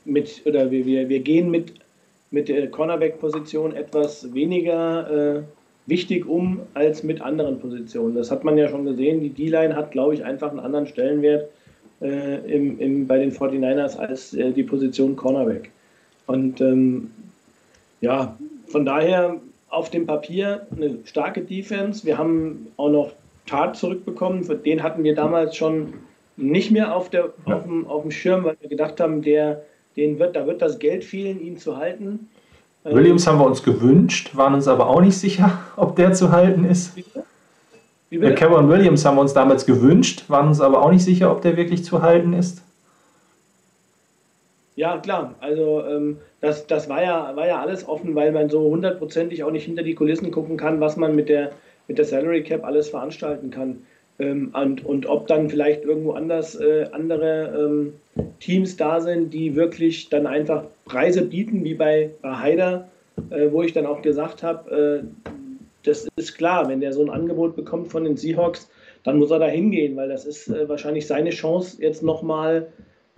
mit, oder wir, wir, wir gehen mit, mit der Cornerback-Position etwas weniger äh, wichtig um als mit anderen Positionen. Das hat man ja schon gesehen. Die D-Line hat, glaube ich, einfach einen anderen Stellenwert äh, im, im, bei den 49ers als äh, die Position Cornerback. Und ähm, ja, von daher auf dem Papier eine starke Defense. Wir haben auch noch Tat zurückbekommen. Für den hatten wir damals schon nicht mehr auf, der, ja. auf, dem, auf dem Schirm, weil wir gedacht haben, der, den wird, da wird das Geld fehlen, ihn zu halten. Williams haben wir uns gewünscht, waren uns aber auch nicht sicher, ob der zu halten ist. Wie bitte? Cameron Williams haben wir uns damals gewünscht, waren uns aber auch nicht sicher, ob der wirklich zu halten ist. Ja, klar. Also ähm, das, das war, ja, war ja alles offen, weil man so hundertprozentig auch nicht hinter die Kulissen gucken kann, was man mit der, mit der Salary Cap alles veranstalten kann. Ähm, und, und ob dann vielleicht irgendwo anders äh, andere ähm, Teams da sind, die wirklich dann einfach Preise bieten, wie bei, bei Haider, äh, wo ich dann auch gesagt habe, äh, das ist klar, wenn der so ein Angebot bekommt von den Seahawks, dann muss er da hingehen, weil das ist äh, wahrscheinlich seine Chance, jetzt nochmal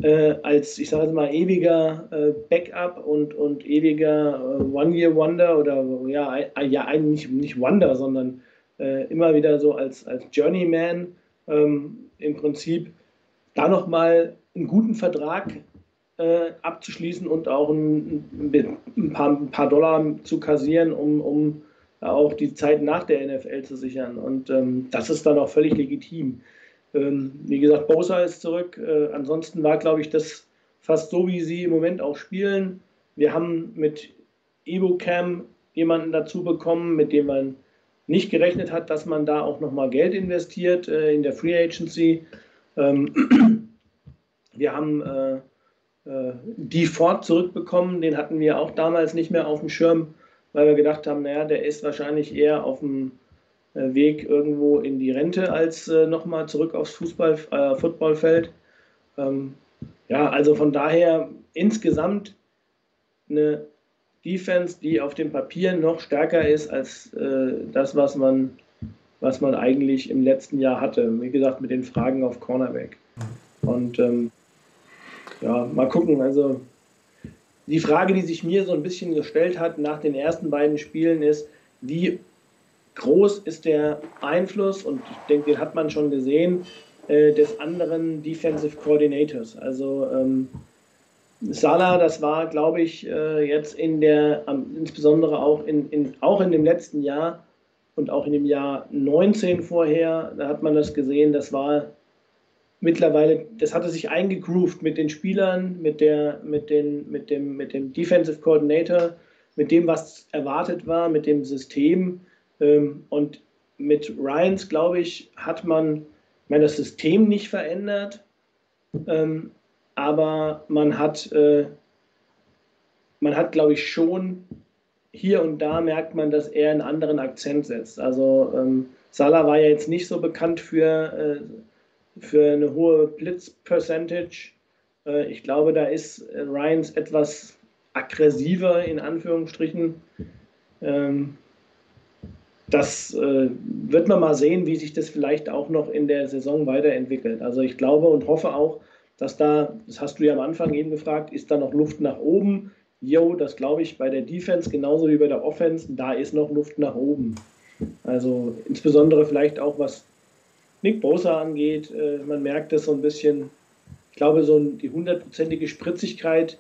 äh, als, ich sage mal, ewiger äh, Backup und, und ewiger äh, One-Year-Wonder oder ja, ja, eigentlich nicht Wonder, sondern äh, immer wieder so als, als Journeyman ähm, im Prinzip da nochmal einen guten Vertrag äh, abzuschließen und auch ein, ein, paar, ein, paar, Dollar zu kassieren, um, um auch die Zeit nach der NFL zu sichern. Und ähm, das ist dann auch völlig legitim. Ähm, wie gesagt, Bosa ist zurück. Äh, ansonsten war, glaube ich, das fast so, wie sie im Moment auch spielen. Wir haben mit EvoCam jemanden dazu bekommen, mit dem man nicht gerechnet hat, dass man da auch nochmal Geld investiert äh, in der Free Agency. Ähm, wir haben äh, äh, die Ford zurückbekommen, den hatten wir auch damals nicht mehr auf dem Schirm, weil wir gedacht haben, naja, der ist wahrscheinlich eher auf dem Weg irgendwo in die Rente als äh, nochmal zurück aufs Fußball, äh, Footballfeld. Ähm, ja, also von daher insgesamt eine Defense, die auf dem Papier noch stärker ist als äh, das, was man, was man eigentlich im letzten Jahr hatte. Wie gesagt, mit den Fragen auf Cornerback. Und ähm, ja, mal gucken. Also die Frage, die sich mir so ein bisschen gestellt hat nach den ersten beiden Spielen, ist, wie groß ist der Einfluss, und ich denke, den hat man schon gesehen, äh, des anderen Defensive Coordinators. Also ähm, Salah, das war, glaube ich, äh, jetzt in der, insbesondere auch in, in, auch in dem letzten Jahr und auch in dem Jahr 19 vorher, da hat man das gesehen, das war mittlerweile, das hatte sich eingegroovt mit den Spielern, mit, der, mit, den, mit, dem, mit dem Defensive Coordinator, mit dem, was erwartet war, mit dem System. Ähm, und mit Ryans, glaube ich, hat man, ich meine, das System nicht verändert, ähm, aber man hat, äh, man hat, glaube ich, schon hier und da merkt man, dass er einen anderen Akzent setzt. Also ähm, Salah war ja jetzt nicht so bekannt für, äh, für eine hohe Blitz-Percentage. Äh, ich glaube, da ist Ryans etwas aggressiver in Anführungsstrichen. Ähm, das äh, wird man mal sehen, wie sich das vielleicht auch noch in der Saison weiterentwickelt. Also ich glaube und hoffe auch, dass da, das hast du ja am Anfang eben gefragt, ist da noch Luft nach oben? Jo, das glaube ich bei der Defense genauso wie bei der Offense, da ist noch Luft nach oben. Also insbesondere vielleicht auch was Nick Bosa angeht, äh, man merkt das so ein bisschen. Ich glaube, so die hundertprozentige Spritzigkeit,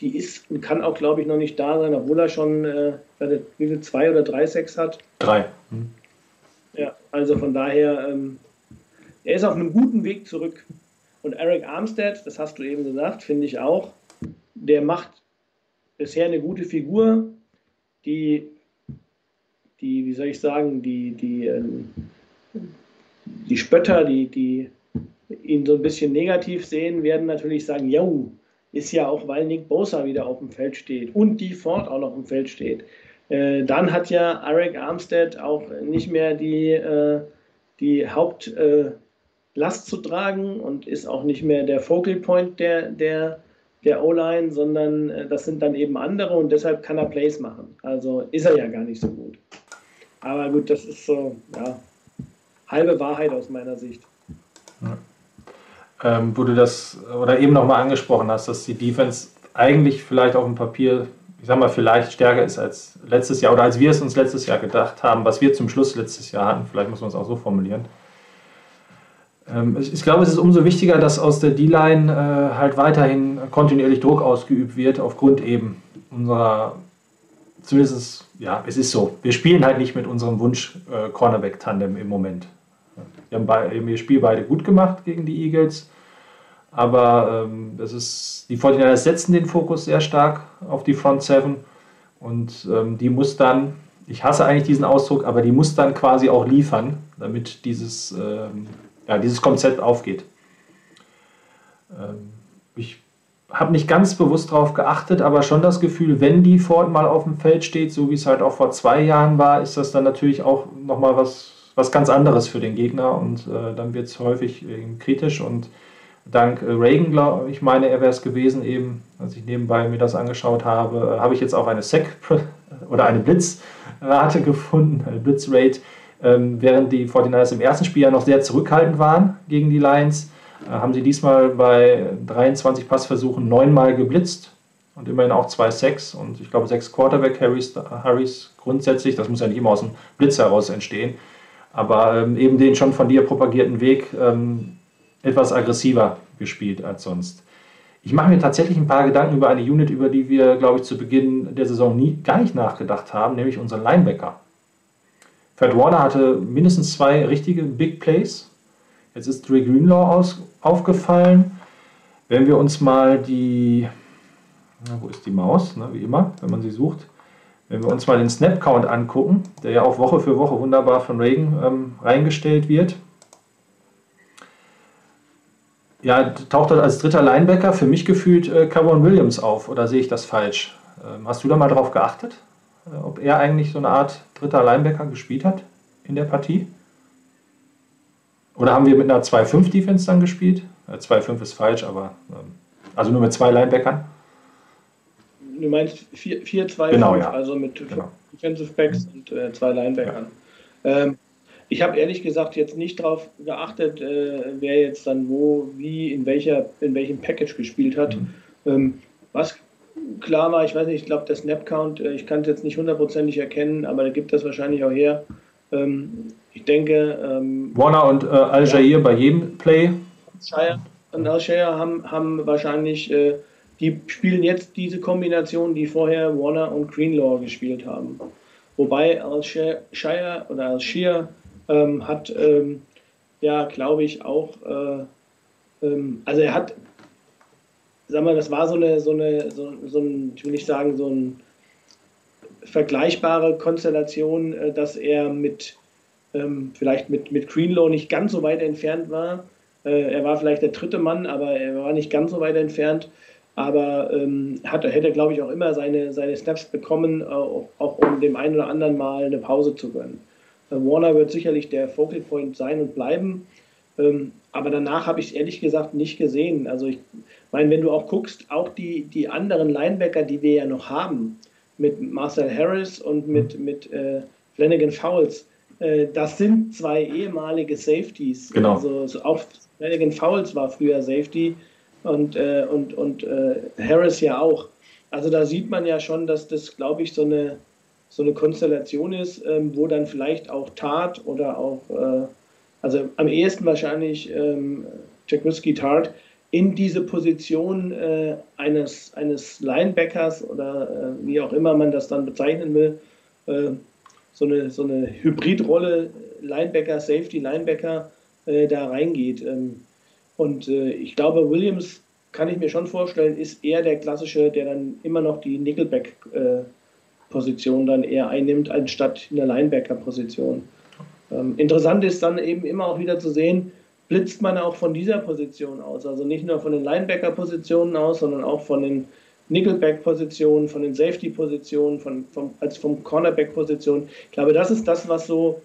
die ist und kann auch, glaube ich, noch nicht da sein, obwohl er schon äh, wie viel, zwei oder drei Sex hat. Drei. Hm. Ja, also von daher, ähm, er ist auf einem guten Weg zurück. Und Eric Armstead, das hast du eben gesagt, finde ich auch, der macht bisher eine gute Figur, die, die wie soll ich sagen, die, die, ähm, die Spötter, die, die ihn so ein bisschen negativ sehen, werden natürlich sagen, ja, ist ja auch, weil Nick Bosa wieder auf dem Feld steht und die Ford auch noch im Feld steht. Äh, dann hat ja Eric Armstead auch nicht mehr die, äh, die Haupt, äh, zu tragen und ist auch nicht mehr der Focal Point der, der, der O-Line, sondern äh, das sind dann eben andere und deshalb kann er Plays machen. Also ist er ja gar nicht so gut. Aber gut, das ist so, ja, halbe Wahrheit aus meiner Sicht. Ähm, wo du das oder eben nochmal angesprochen hast, dass die Defense eigentlich vielleicht auf dem Papier ich sag mal, vielleicht stärker ist als letztes Jahr oder als wir es uns letztes Jahr gedacht haben, was wir zum Schluss letztes Jahr hatten. Vielleicht muss man es auch so formulieren. Ähm, ich glaube, es ist umso wichtiger, dass aus der D-Line äh, halt weiterhin kontinuierlich Druck ausgeübt wird, aufgrund eben unserer, zumindest, ja, es ist so, wir spielen halt nicht mit unserem Wunsch-Cornerback-Tandem im Moment. Wir haben bei, ihr Spiel beide gut gemacht gegen die Eagles, aber ähm, das ist, die 49ers setzen den Fokus sehr stark auf die Front Seven und ähm, die muss dann, ich hasse eigentlich diesen Ausdruck, aber die muss dann quasi auch liefern, damit dieses ähm, ja, dieses Konzept aufgeht. Ähm, ich habe nicht ganz bewusst darauf geachtet, aber schon das Gefühl, wenn die Ford mal auf dem Feld steht, so wie es halt auch vor zwei Jahren war, ist das dann natürlich auch nochmal was, was ganz anderes für den Gegner und äh, dann wird es häufig äh, kritisch und dank äh, Reagan, glaube ich, meine er wäre es gewesen eben, als ich nebenbei mir das angeschaut habe, äh, habe ich jetzt auch eine Sec oder eine Blitzrate gefunden, eine Blitzrate, ähm, während die 49ers im ersten Spiel ja noch sehr zurückhaltend waren gegen die Lions, äh, haben sie diesmal bei 23 Passversuchen neunmal geblitzt und immerhin auch zwei Sacks und ich glaube sechs Quarterback-Harrys Harrys grundsätzlich. Das muss ja nicht immer aus dem Blitz heraus entstehen, aber ähm, eben den schon von dir propagierten Weg ähm, etwas aggressiver gespielt als sonst. Ich mache mir tatsächlich ein paar Gedanken über eine Unit, über die wir, glaube ich, zu Beginn der Saison nie, gar nicht nachgedacht haben, nämlich unseren Linebacker. Fred Warner hatte mindestens zwei richtige Big Plays. Jetzt ist Dre Greenlaw aus, aufgefallen. Wenn wir uns mal die, na, wo ist die Maus, ne, wie immer, wenn man sie sucht, wenn wir uns mal den Snap-Count angucken, der ja auch Woche für Woche wunderbar von Reagan ähm, reingestellt wird, ja, taucht dort als dritter Linebacker für mich gefühlt äh, Cavon Williams auf, oder sehe ich das falsch? Ähm, hast du da mal drauf geachtet? Äh, ob er eigentlich so eine Art dritter Linebacker gespielt hat in der Partie. Oder haben wir mit einer 2-5-Defense dann gespielt? 2-5 äh, ist falsch, aber ähm, also nur mit zwei Linebackern. Du meinst 4-2-5, genau, ja. also mit genau. Defensive Backs und äh, zwei Linebackern. Ja. Ähm, ich habe ehrlich gesagt jetzt nicht darauf geachtet, äh, wer jetzt dann wo, wie, in, welcher, in welchem Package gespielt hat. Mhm. Ähm, was klar war, ich weiß nicht, ich glaube, der Snap-Count, äh, ich kann es jetzt nicht hundertprozentig erkennen, aber da gibt das wahrscheinlich auch her. Ähm, ich denke. Ähm, Warner und äh, Al-Jair ja, bei jedem Play. Shire und Al-Jair haben, haben wahrscheinlich, äh, die spielen jetzt diese Kombination, die vorher Warner und Greenlaw gespielt haben. Wobei Al-Shire oder Al-Shir ähm, hat, ähm, ja, glaube ich, auch, äh, ähm, also er hat sag mal, das war so eine, so eine, so, so ein, ich will nicht sagen, so eine vergleichbare Konstellation, äh, dass er mit, ähm, vielleicht mit, mit Greenlow nicht ganz so weit entfernt war. Äh, er war vielleicht der dritte Mann, aber er war nicht ganz so weit entfernt. Aber ähm, hat, hätte, glaube ich, auch immer seine, seine Snaps bekommen, auch, auch um dem einen oder anderen Mal eine Pause zu gönnen. Äh, Warner wird sicherlich der Focal Point sein und bleiben. Ähm, aber danach habe ich es ehrlich gesagt nicht gesehen. Also ich meine, wenn du auch guckst, auch die, die anderen Linebacker, die wir ja noch haben, mit Marcel Harris und mit, mit äh, Flanagan Fowles, äh, das sind zwei ehemalige Safeties. Genau. Also auch Flanagan Fowles war früher Safety und, äh, und, und äh, Harris ja auch. Also da sieht man ja schon, dass das, glaube ich, so eine, so eine Konstellation ist, ähm, wo dann vielleicht auch Tat oder auch äh, also am ehesten wahrscheinlich ähm, Jack Whiskey Tart, in diese Position äh, eines, eines Linebackers oder äh, wie auch immer man das dann bezeichnen will, äh, so, eine, so eine Hybridrolle Linebacker, Safety, Linebacker äh, da reingeht. Ähm, und äh, ich glaube, Williams kann ich mir schon vorstellen, ist eher der klassische, der dann immer noch die Nickelback-Position dann eher einnimmt, anstatt in der Linebacker-Position. Ähm, interessant ist dann eben immer auch wieder zu sehen, blitzt man auch von dieser Position aus. Also nicht nur von den Linebacker-Positionen aus, sondern auch von den Nickelback-Positionen, von den Safety-Positionen, von, vom, als vom Cornerback-Positionen. Ich glaube, das ist das, was so,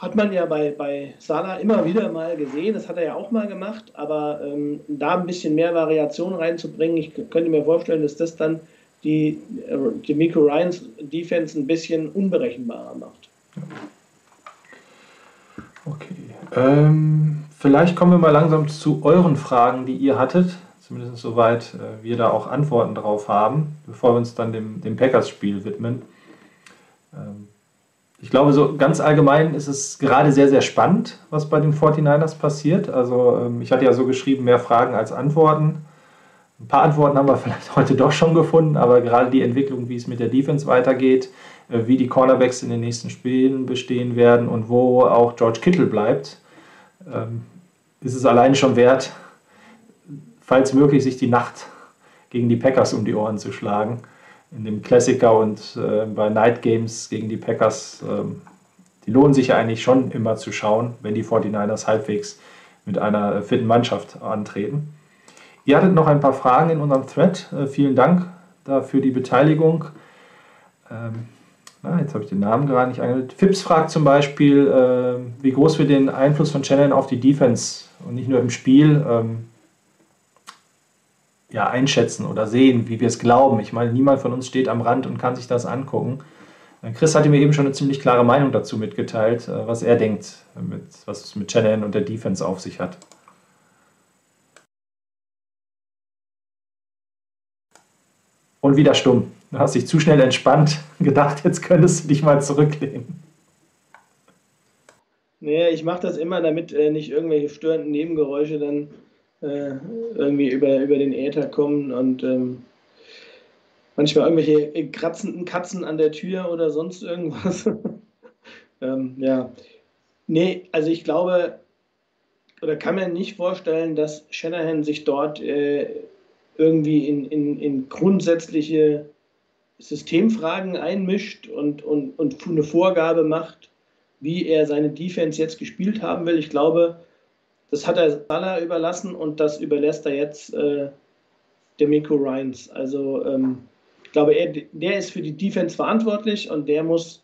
hat man ja bei, bei Salah immer wieder mal gesehen, das hat er ja auch mal gemacht, aber ähm, da ein bisschen mehr Variation reinzubringen, ich könnte mir vorstellen, dass das dann die, äh, die Miko Ryans Defense ein bisschen unberechenbarer macht. Okay. Ähm, vielleicht kommen wir mal langsam zu euren Fragen, die ihr hattet zumindest soweit äh, wir da auch Antworten drauf haben, bevor wir uns dann dem, dem Packers-Spiel widmen. Ähm, ich glaube, so ganz allgemein ist es gerade sehr, sehr spannend, was bei den 49ers passiert. Also ähm, ich hatte ja so geschrieben, mehr Fragen als Antworten. Ein paar Antworten haben wir vielleicht heute doch schon gefunden, aber gerade die Entwicklung, wie es mit der Defense weitergeht, äh, wie die Cornerbacks in den nächsten Spielen bestehen werden und wo auch George Kittle bleibt, ähm, ist es allein schon wert, falls möglich, sich die Nacht gegen die Packers um die Ohren zu schlagen. In dem Klassiker und äh, bei Night Games gegen die Packers, ähm, die lohnen sich ja eigentlich schon immer zu schauen, wenn die 49ers halbwegs mit einer fitten Mannschaft antreten. Ihr hattet noch ein paar Fragen in unserem Thread. Äh, vielen Dank dafür die Beteiligung. Ähm, na, jetzt habe ich den Namen gerade nicht angemeldet. Fips fragt zum Beispiel, äh, wie groß wir den Einfluss von Shannon auf die Defense und nicht nur im Spiel ähm, ja, einschätzen oder sehen, wie wir es glauben. Ich meine, niemand von uns steht am Rand und kann sich das angucken. Äh, Chris hatte mir eben schon eine ziemlich klare Meinung dazu mitgeteilt, äh, was er denkt, mit, was es mit Shannon und der Defense auf sich hat. Und wieder stumm. Du hast dich zu schnell entspannt, gedacht, jetzt könntest du dich mal zurücklehnen. Nee, ich mache das immer, damit äh, nicht irgendwelche störenden Nebengeräusche dann äh, irgendwie über, über den Äther kommen und ähm, manchmal irgendwelche kratzenden Katzen an der Tür oder sonst irgendwas. ähm, ja. Nee, also ich glaube, oder kann mir nicht vorstellen, dass Shanahan sich dort äh, irgendwie in, in, in grundsätzliche Systemfragen einmischt und, und, und eine Vorgabe macht, wie er seine Defense jetzt gespielt haben will. Ich glaube, das hat er Salah überlassen und das überlässt er jetzt äh, Demico Ryans. Also ähm, ich glaube, er, der ist für die Defense verantwortlich und der muss,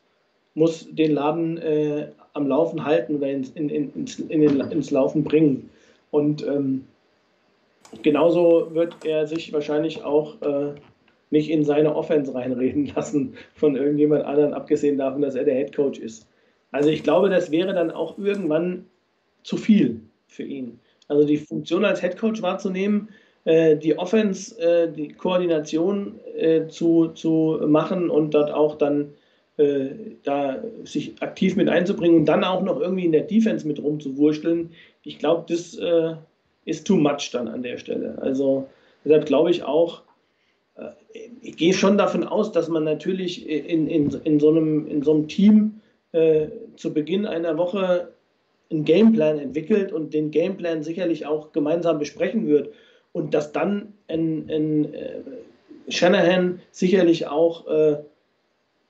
muss den Laden äh, am Laufen halten oder ins, in, in, ins, in den, ins Laufen bringen. Und ähm, genauso wird er sich wahrscheinlich auch äh, nicht in seine Offense reinreden lassen von irgendjemand anderen, abgesehen davon, dass er der Head Coach ist. Also ich glaube, das wäre dann auch irgendwann zu viel für ihn. Also die Funktion als Head Coach wahrzunehmen, äh, die Offense, äh, die Koordination äh, zu, zu machen und dort auch dann da sich aktiv mit einzubringen und dann auch noch irgendwie in der Defense mit rumzuwursteln. Ich glaube, das ist too much dann an der Stelle. Also deshalb glaube ich auch, ich gehe schon davon aus, dass man natürlich in, in, in, so, einem, in so einem Team äh, zu Beginn einer Woche einen Gameplan entwickelt und den Gameplan sicherlich auch gemeinsam besprechen wird. Und dass dann ein, ein äh, Shanahan sicherlich auch äh,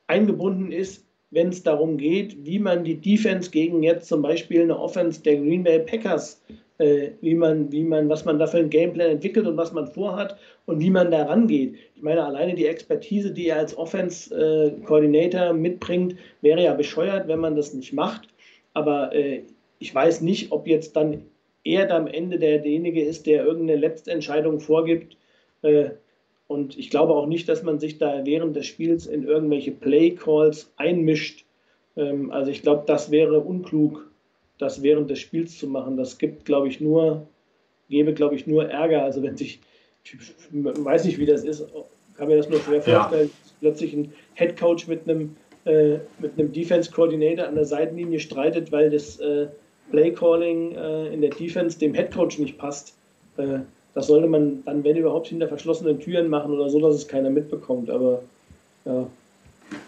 eingebunden ist, wenn es darum geht, wie man die Defense gegen jetzt zum Beispiel eine Offense der Green Bay Packers äh, wie man, wie man, was man da für einen Gameplan entwickelt und was man vorhat und wie man da rangeht. Ich meine, alleine die Expertise, die er als Offense-Coordinator äh, mitbringt, wäre ja bescheuert, wenn man das nicht macht. Aber äh, ich weiß nicht, ob jetzt dann er am Ende derjenige ist, der irgendeine Letztentscheidung vorgibt. Äh, und ich glaube auch nicht, dass man sich da während des Spiels in irgendwelche Play-Calls einmischt. Ähm, also ich glaube, das wäre unklug das während des Spiels zu machen. Das gibt, glaube ich, nur, gäbe, glaube ich, nur Ärger. Also wenn sich, ich weiß nicht, wie das ist, kann mir das nur schwer vorstellen, ja. plötzlich ein Head Coach mit einem, äh, mit einem Defense Coordinator an der Seitenlinie streitet, weil das äh, Play Calling äh, in der Defense dem Head Coach nicht passt. Äh, das sollte man dann, wenn überhaupt, hinter verschlossenen Türen machen oder so, dass es keiner mitbekommt. Aber ja.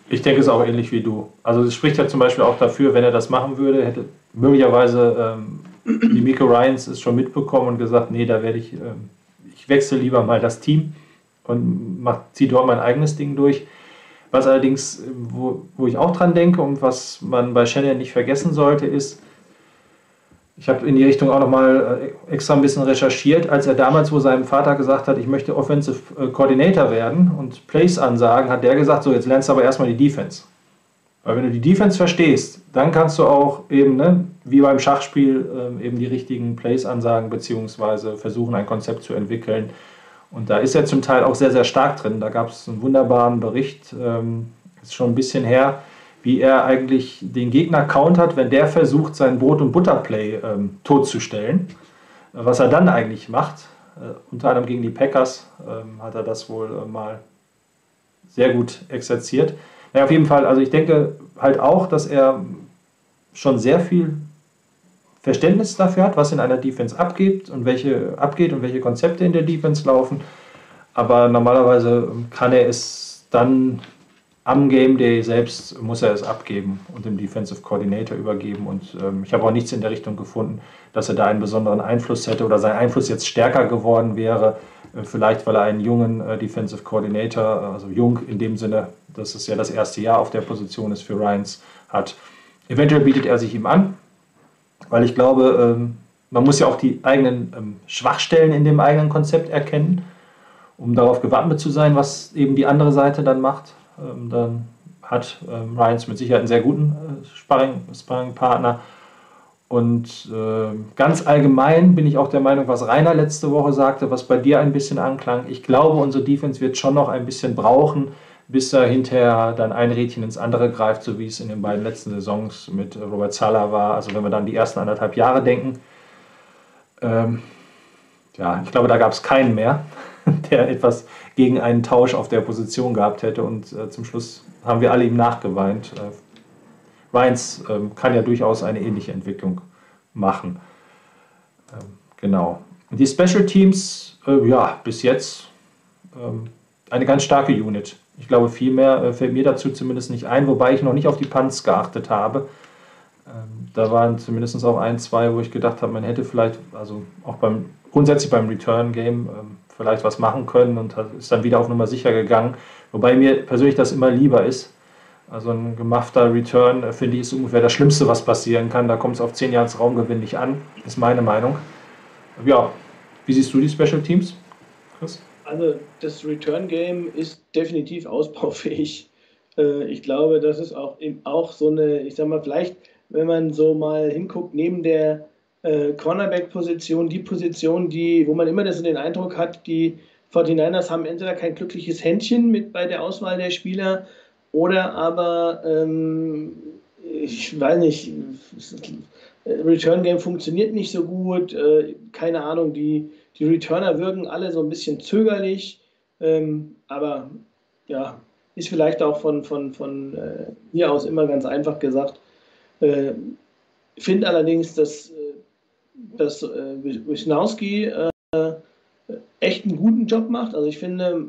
Ich denke es ist auch ähnlich wie du. Also es spricht ja zum Beispiel auch dafür, wenn er das machen würde, hätte möglicherweise ähm, die Miko Ryans es schon mitbekommen und gesagt, nee, da werde ich, ähm, ich wechsle lieber mal das Team und ziehe dort mein eigenes Ding durch. Was allerdings, wo, wo ich auch dran denke und was man bei Shannon nicht vergessen sollte, ist, ich habe in die Richtung auch nochmal äh, extra ein bisschen recherchiert, als er damals, wo seinem Vater gesagt hat, ich möchte Offensive äh, Coordinator werden und Plays ansagen, hat der gesagt, so jetzt lernst du aber erstmal die Defense. Weil wenn du die Defense verstehst, dann kannst du auch eben, ne, wie beim Schachspiel, ähm, eben die richtigen Plays ansagen, beziehungsweise versuchen, ein Konzept zu entwickeln. Und da ist er zum Teil auch sehr, sehr stark drin. Da gab es einen wunderbaren Bericht, ähm, ist schon ein bisschen her, wie er eigentlich den Gegner countert, wenn der versucht, sein Brot- und Butterplay ähm, totzustellen. Was er dann eigentlich macht, Äh, unter anderem gegen die Packers ähm, hat er das wohl äh, mal sehr gut exerziert. Ja, auf jeden Fall, also ich denke halt auch, dass er schon sehr viel Verständnis dafür hat, was in einer Defense abgeht und welche abgeht und welche Konzepte in der Defense laufen. Aber normalerweise kann er es dann am Game Day selbst muss er es abgeben und dem Defensive Coordinator übergeben. Und ähm, ich habe auch nichts in der Richtung gefunden, dass er da einen besonderen Einfluss hätte oder sein Einfluss jetzt stärker geworden wäre. Äh, vielleicht, weil er einen jungen äh, Defensive Coordinator, also jung in dem Sinne, dass es ja das erste Jahr auf der Position ist für Ryans, hat. Eventuell bietet er sich ihm an, weil ich glaube, ähm, man muss ja auch die eigenen ähm, Schwachstellen in dem eigenen Konzept erkennen, um darauf gewappnet zu sein, was eben die andere Seite dann macht. Ähm, dann hat Ryans mit Sicherheit einen sehr guten äh, Sparring-Partner. Und äh, ganz allgemein bin ich auch der Meinung, was Rainer letzte Woche sagte, was bei dir ein bisschen anklang. Ich glaube, unsere Defense wird schon noch ein bisschen brauchen, bis er hinterher dann ein Rädchen ins andere greift, so wie es in den beiden letzten Saisons mit Robert Sala war. Also wenn wir dann die ersten anderthalb Jahre denken, ähm, ja, ich glaube, da gab es keinen mehr, der etwas gegen einen Tausch auf der Position gehabt hätte. Und äh, zum Schluss haben wir alle ihm nachgeweint. Äh, Weins ähm, kann ja durchaus eine ähnliche Entwicklung machen. Ähm, genau. Die Special Teams, äh, ja, bis jetzt ähm, eine ganz starke Unit. Ich glaube, viel mehr äh, fällt mir dazu zumindest nicht ein, wobei ich noch nicht auf die Punts geachtet habe. Ähm, da waren zumindest auch ein, zwei, wo ich gedacht habe, man hätte vielleicht, also auch beim grundsätzlich beim Return-Game ähm, vielleicht was machen können und ist dann wieder auf Nummer sicher gegangen. Wobei mir persönlich das immer lieber ist. Also ein gemachter Return, äh, finde ich, ist ungefähr das Schlimmste, was passieren kann. Da kommt es auf 10 Yards Raumgewinn nicht an, ist meine Meinung. Ja, wie siehst du die Special Teams, Chris? Also das Return Game ist definitiv ausbaufähig. Äh, ich glaube, das ist auch, auch so eine, ich sag mal, vielleicht, wenn man so mal hinguckt, neben der äh, Cornerback-Position, die Position, die, wo man immer das den Eindruck hat, die 49ers haben entweder kein glückliches Händchen mit bei der Auswahl der Spieler oder aber, ähm, ich weiß nicht, Return Game funktioniert nicht so gut, äh, keine Ahnung, die die Returner wirken alle so ein bisschen zögerlich, ähm, aber ja, ist vielleicht auch von, von, von äh, hier aus immer ganz einfach gesagt. Äh, Finde allerdings, dass, äh, dass äh, Wisnowski äh, echt einen guten Job macht. Also ich finde,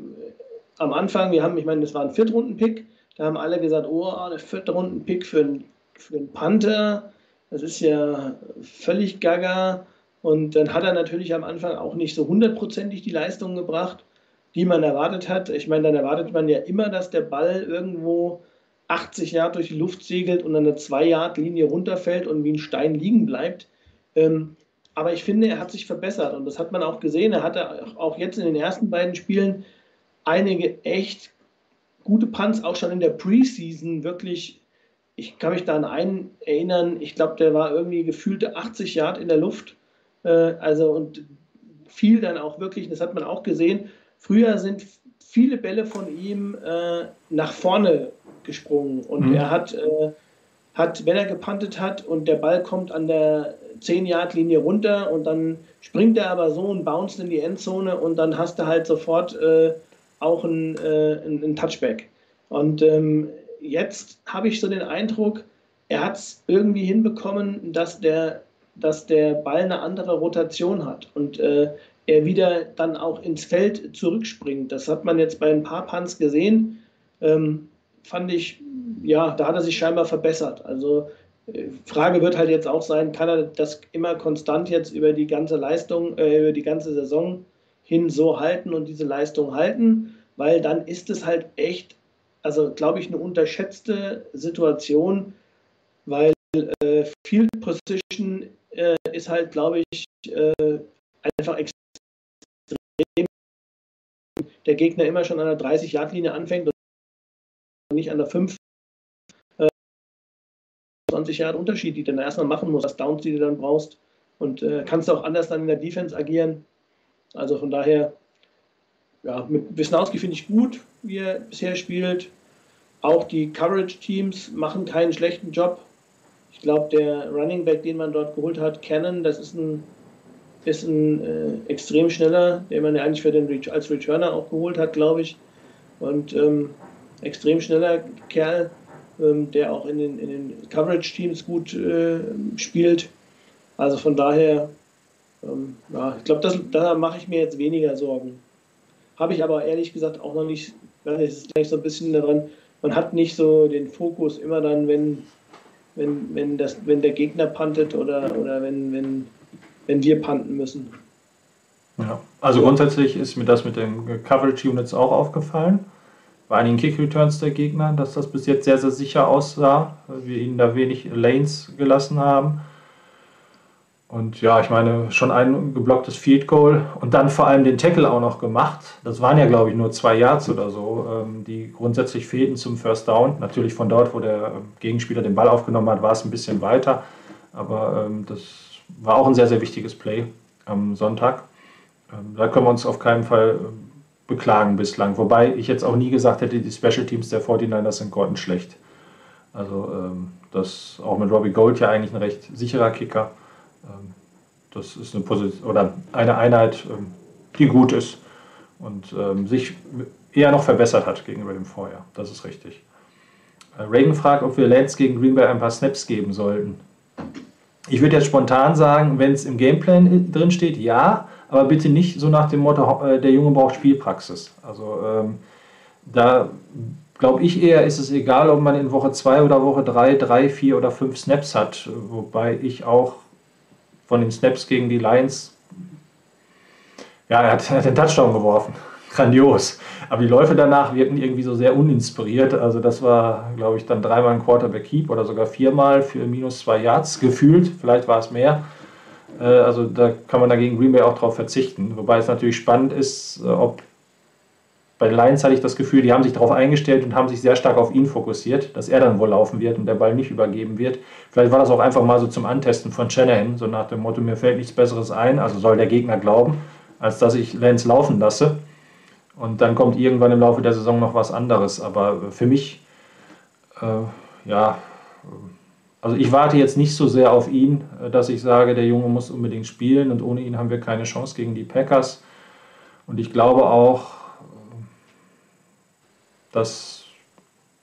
am Anfang, wir haben, ich meine, das war ein Viertrunden-Pick, da haben alle gesagt, oh, der vierte Runden-Pick für, einen, für Panther, das ist ja völlig gaga. Und dann hat er natürlich am Anfang auch nicht so hundertprozentig die Leistung gebracht, die man erwartet hat. Ich meine, dann erwartet man ja immer, dass der Ball irgendwo 80 Yard durch die Luft segelt und an der 2-Yard-Linie runterfällt und wie ein Stein liegen bleibt. Ähm, aber ich finde, er hat sich verbessert und das hat man auch gesehen. Er hatte auch jetzt in den ersten beiden Spielen einige echt gute Punts, auch schon in der Preseason wirklich. Ich kann mich da an einen erinnern, ich glaube, der war irgendwie gefühlte 80 Yard in der Luft äh, also und viel dann auch wirklich, das hat man auch gesehen, früher sind viele Bälle von ihm äh, nach vorne gesprungen und mhm. er hat, äh, hat, wenn er gepantet hat und der Ball kommt an der 10-Yard-Linie runter und dann springt er aber so und bounced in die Endzone und dann hast du halt sofort äh, auch ein, äh, ein, Touchback. Und ähm, jetzt habe ich so den Eindruck, er hat es irgendwie hinbekommen, dass der dass der Ball eine andere Rotation hat und äh, er wieder dann auch ins Feld zurückspringt. Das hat man jetzt bei ein paar Punts gesehen. Ähm, fand ich, ja, da hat er sich scheinbar verbessert. Also äh, Frage wird halt jetzt auch sein, kann er das immer konstant jetzt über die ganze Leistung, äh, über die ganze Saison hin so halten und diese Leistung halten, weil dann ist es halt echt, also glaube ich, eine unterschätzte Situation, weil äh, Field Position äh, ist halt, glaube ich, äh, einfach extrem. Der Gegner immer schon an der 30-Yard-Linie anfängt und nicht an der 5. 20 Jahre Unterschied, die du dann erstmal machen musst, das Downs, die du dann brauchst. Und äh, kannst auch anders dann in der Defense agieren. Also von daher, ja, mit Wisnowski finde ich gut, wie er bisher spielt. Auch die Coverage-Teams machen keinen schlechten Job. Ich glaube, der Running Back, den man dort geholt hat, Cannon, das ist ein ist ein äh, extrem schneller, den man ja eigentlich für den Re als Returner auch geholt hat, glaube ich. Und ähm, extrem schneller Kerl, ähm, der auch in den, in den Coverage-Teams gut äh, spielt. Also von daher, ähm, ja, ich glaube, da mache ich mir jetzt weniger Sorgen. Habe ich aber ehrlich gesagt auch noch nicht, das ist gleich so ein bisschen daran, man hat nicht so den Fokus immer dann, wenn, wenn, wenn, das, wenn der Gegner pantet oder, oder wenn, wenn, wenn wir panten müssen. Ja, also grundsätzlich ist mir das mit den Coverage Units auch aufgefallen. Bei einigen Kick Returns der Gegner, dass das bis jetzt sehr, sehr sicher aussah, weil wir ihnen da wenig Lanes gelassen haben. Und ja, ich meine, schon ein geblocktes Field Goal und dann vor allem den Tackle auch noch gemacht. Das waren ja, glaube ich, nur zwei Yards oder so, ähm, die grundsätzlich fehlten zum First Down. Natürlich von dort, wo der ähm, Gegenspieler den Ball aufgenommen hat, war es ein bisschen weiter. Aber ähm, das war auch ein sehr, sehr wichtiges Play am Sonntag. da können wir uns auf keinen Fall beklagen bislang. Wobei ich jetzt auch nie gesagt hätte, die Special Teams der 49ers sind grottenschlecht. Also das auch mit Robbie Gold ja eigentlich ein recht sicherer Kicker. Ähm, das ist eine Position oder eine Einheit, ähm, die gut ist und ähm, sich eher noch verbessert hat gegenüber dem Vorjahr. Das ist richtig. Äh, Reagan fragt, ob wir Lance gegen Green Bay ein paar Snaps geben sollten. Ich würde jetzt spontan sagen, wenn es im Gameplan drin steht, ja, aber bitte nicht so nach dem Motto, äh, der Junge braucht Spielpraxis. Also ähm, da glaube ich eher, ist es egal, ob man in Woche 2 oder Woche 3, 3, 4 oder 5 Snaps hat. Wobei ich auch von den Snaps gegen die Lions. Ja, er hat, er hat den Touchdown geworfen. Grandios. Aber die Läufe danach wirken irgendwie so sehr uninspiriert. Also das war, glaube ich, dann dreimal ein Quarterback Keep oder sogar viermal für minus zwei Yards gefühlt. Vielleicht war es mehr. Äh, also da kann man dagegen Green Bay auch drauf verzichten. Wobei es natürlich spannend ist, äh, ob bei den Lions hatte ich das Gefühl, die haben sich darauf eingestellt und haben sich sehr stark auf ihn fokussiert, dass er dann wohl laufen wird und der Ball nicht übergeben wird. Vielleicht war das auch einfach mal so zum Antesten von Shanahan, so nach dem Motto, mir fällt nichts Besseres ein, also soll der Gegner glauben, als dass ich Lance laufen lasse. Und dann kommt irgendwann im Laufe der Saison noch was anderes. Aber für mich, äh, ja, also ich warte jetzt nicht so sehr auf ihn, dass ich sage, der Junge muss unbedingt spielen und ohne ihn haben wir keine Chance gegen die Packers. Und ich glaube auch, dass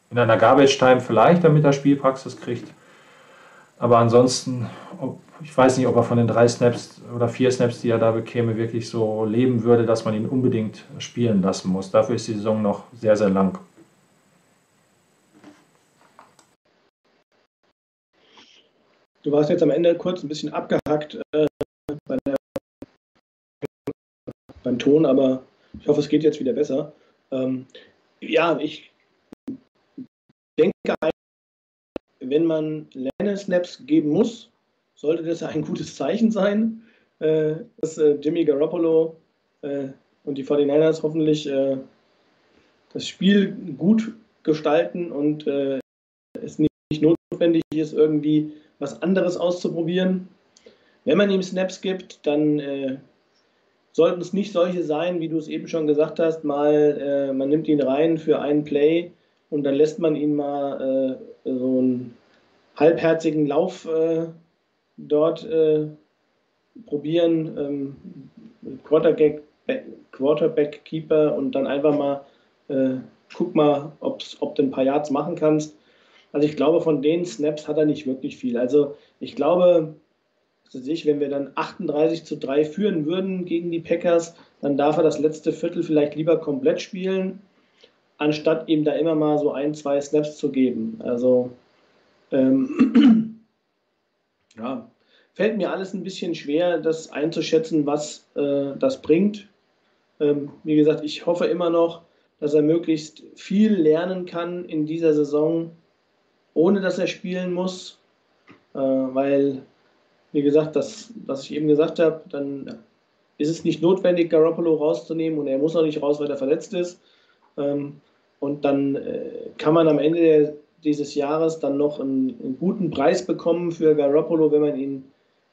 in einer Garbage Time vielleicht, damit er Spielpraxis kriegt. Aber ansonsten, ich weiß nicht, ob er von den drei Snaps oder vier Snaps, die er da bekäme, wirklich so leben würde, dass man ihn unbedingt spielen lassen muss. Dafür ist die Saison noch sehr, sehr lang. Du warst jetzt am Ende kurz ein bisschen abgehackt äh, bei der, beim Ton, aber ich hoffe, es geht jetzt wieder besser. Ähm, ja, ich denke, wenn man Lerner-Snaps geben muss, sollte das ein gutes Zeichen sein, äh, dass äh, Jimmy Garoppolo äh, und die 49ers hoffentlich das Spiel gut gestalten und es nicht notwendig ist, irgendwie was anderes auszuprobieren. Wenn man ihm Snaps gibt, dann sollten es nicht solche sein, wie du es eben schon gesagt hast, mal äh, man nimmt ihn rein für einen Play und dann lässt man ihn mal äh, so einen halbherzigen Lauf äh, dort äh, probieren, ähm, Quarterback, Quarterback Keeper und dann einfach mal äh, guck mal, ob's, ob du ein paar Yards machen kannst. Also ich glaube, von den Snaps hat er nicht wirklich viel. Also ich glaube, wenn wir dann 38 zu 3 führen würden gegen die Packers, dann darf er das letzte Viertel vielleicht lieber komplett spielen, anstatt ihm da immer mal so ein, zwei Snaps zu geben. Also, ähm, ja, fällt mir alles ein bisschen schwer, das einzuschätzen, was äh, das bringt. Ähm, wie gesagt, ich hoffe immer noch, dass er möglichst viel lernen kann in dieser Saison, ohne dass er spielen muss, äh, weil wie gesagt, das, was ich eben gesagt habe, dann ist es nicht notwendig, Garoppolo rauszunehmen und er muss auch nicht raus, weil er verletzt ist. Ähm, und dann äh, kann man am Ende dieses Jahres dann noch einen, einen, guten Preis bekommen für Garoppolo, wenn man ihn,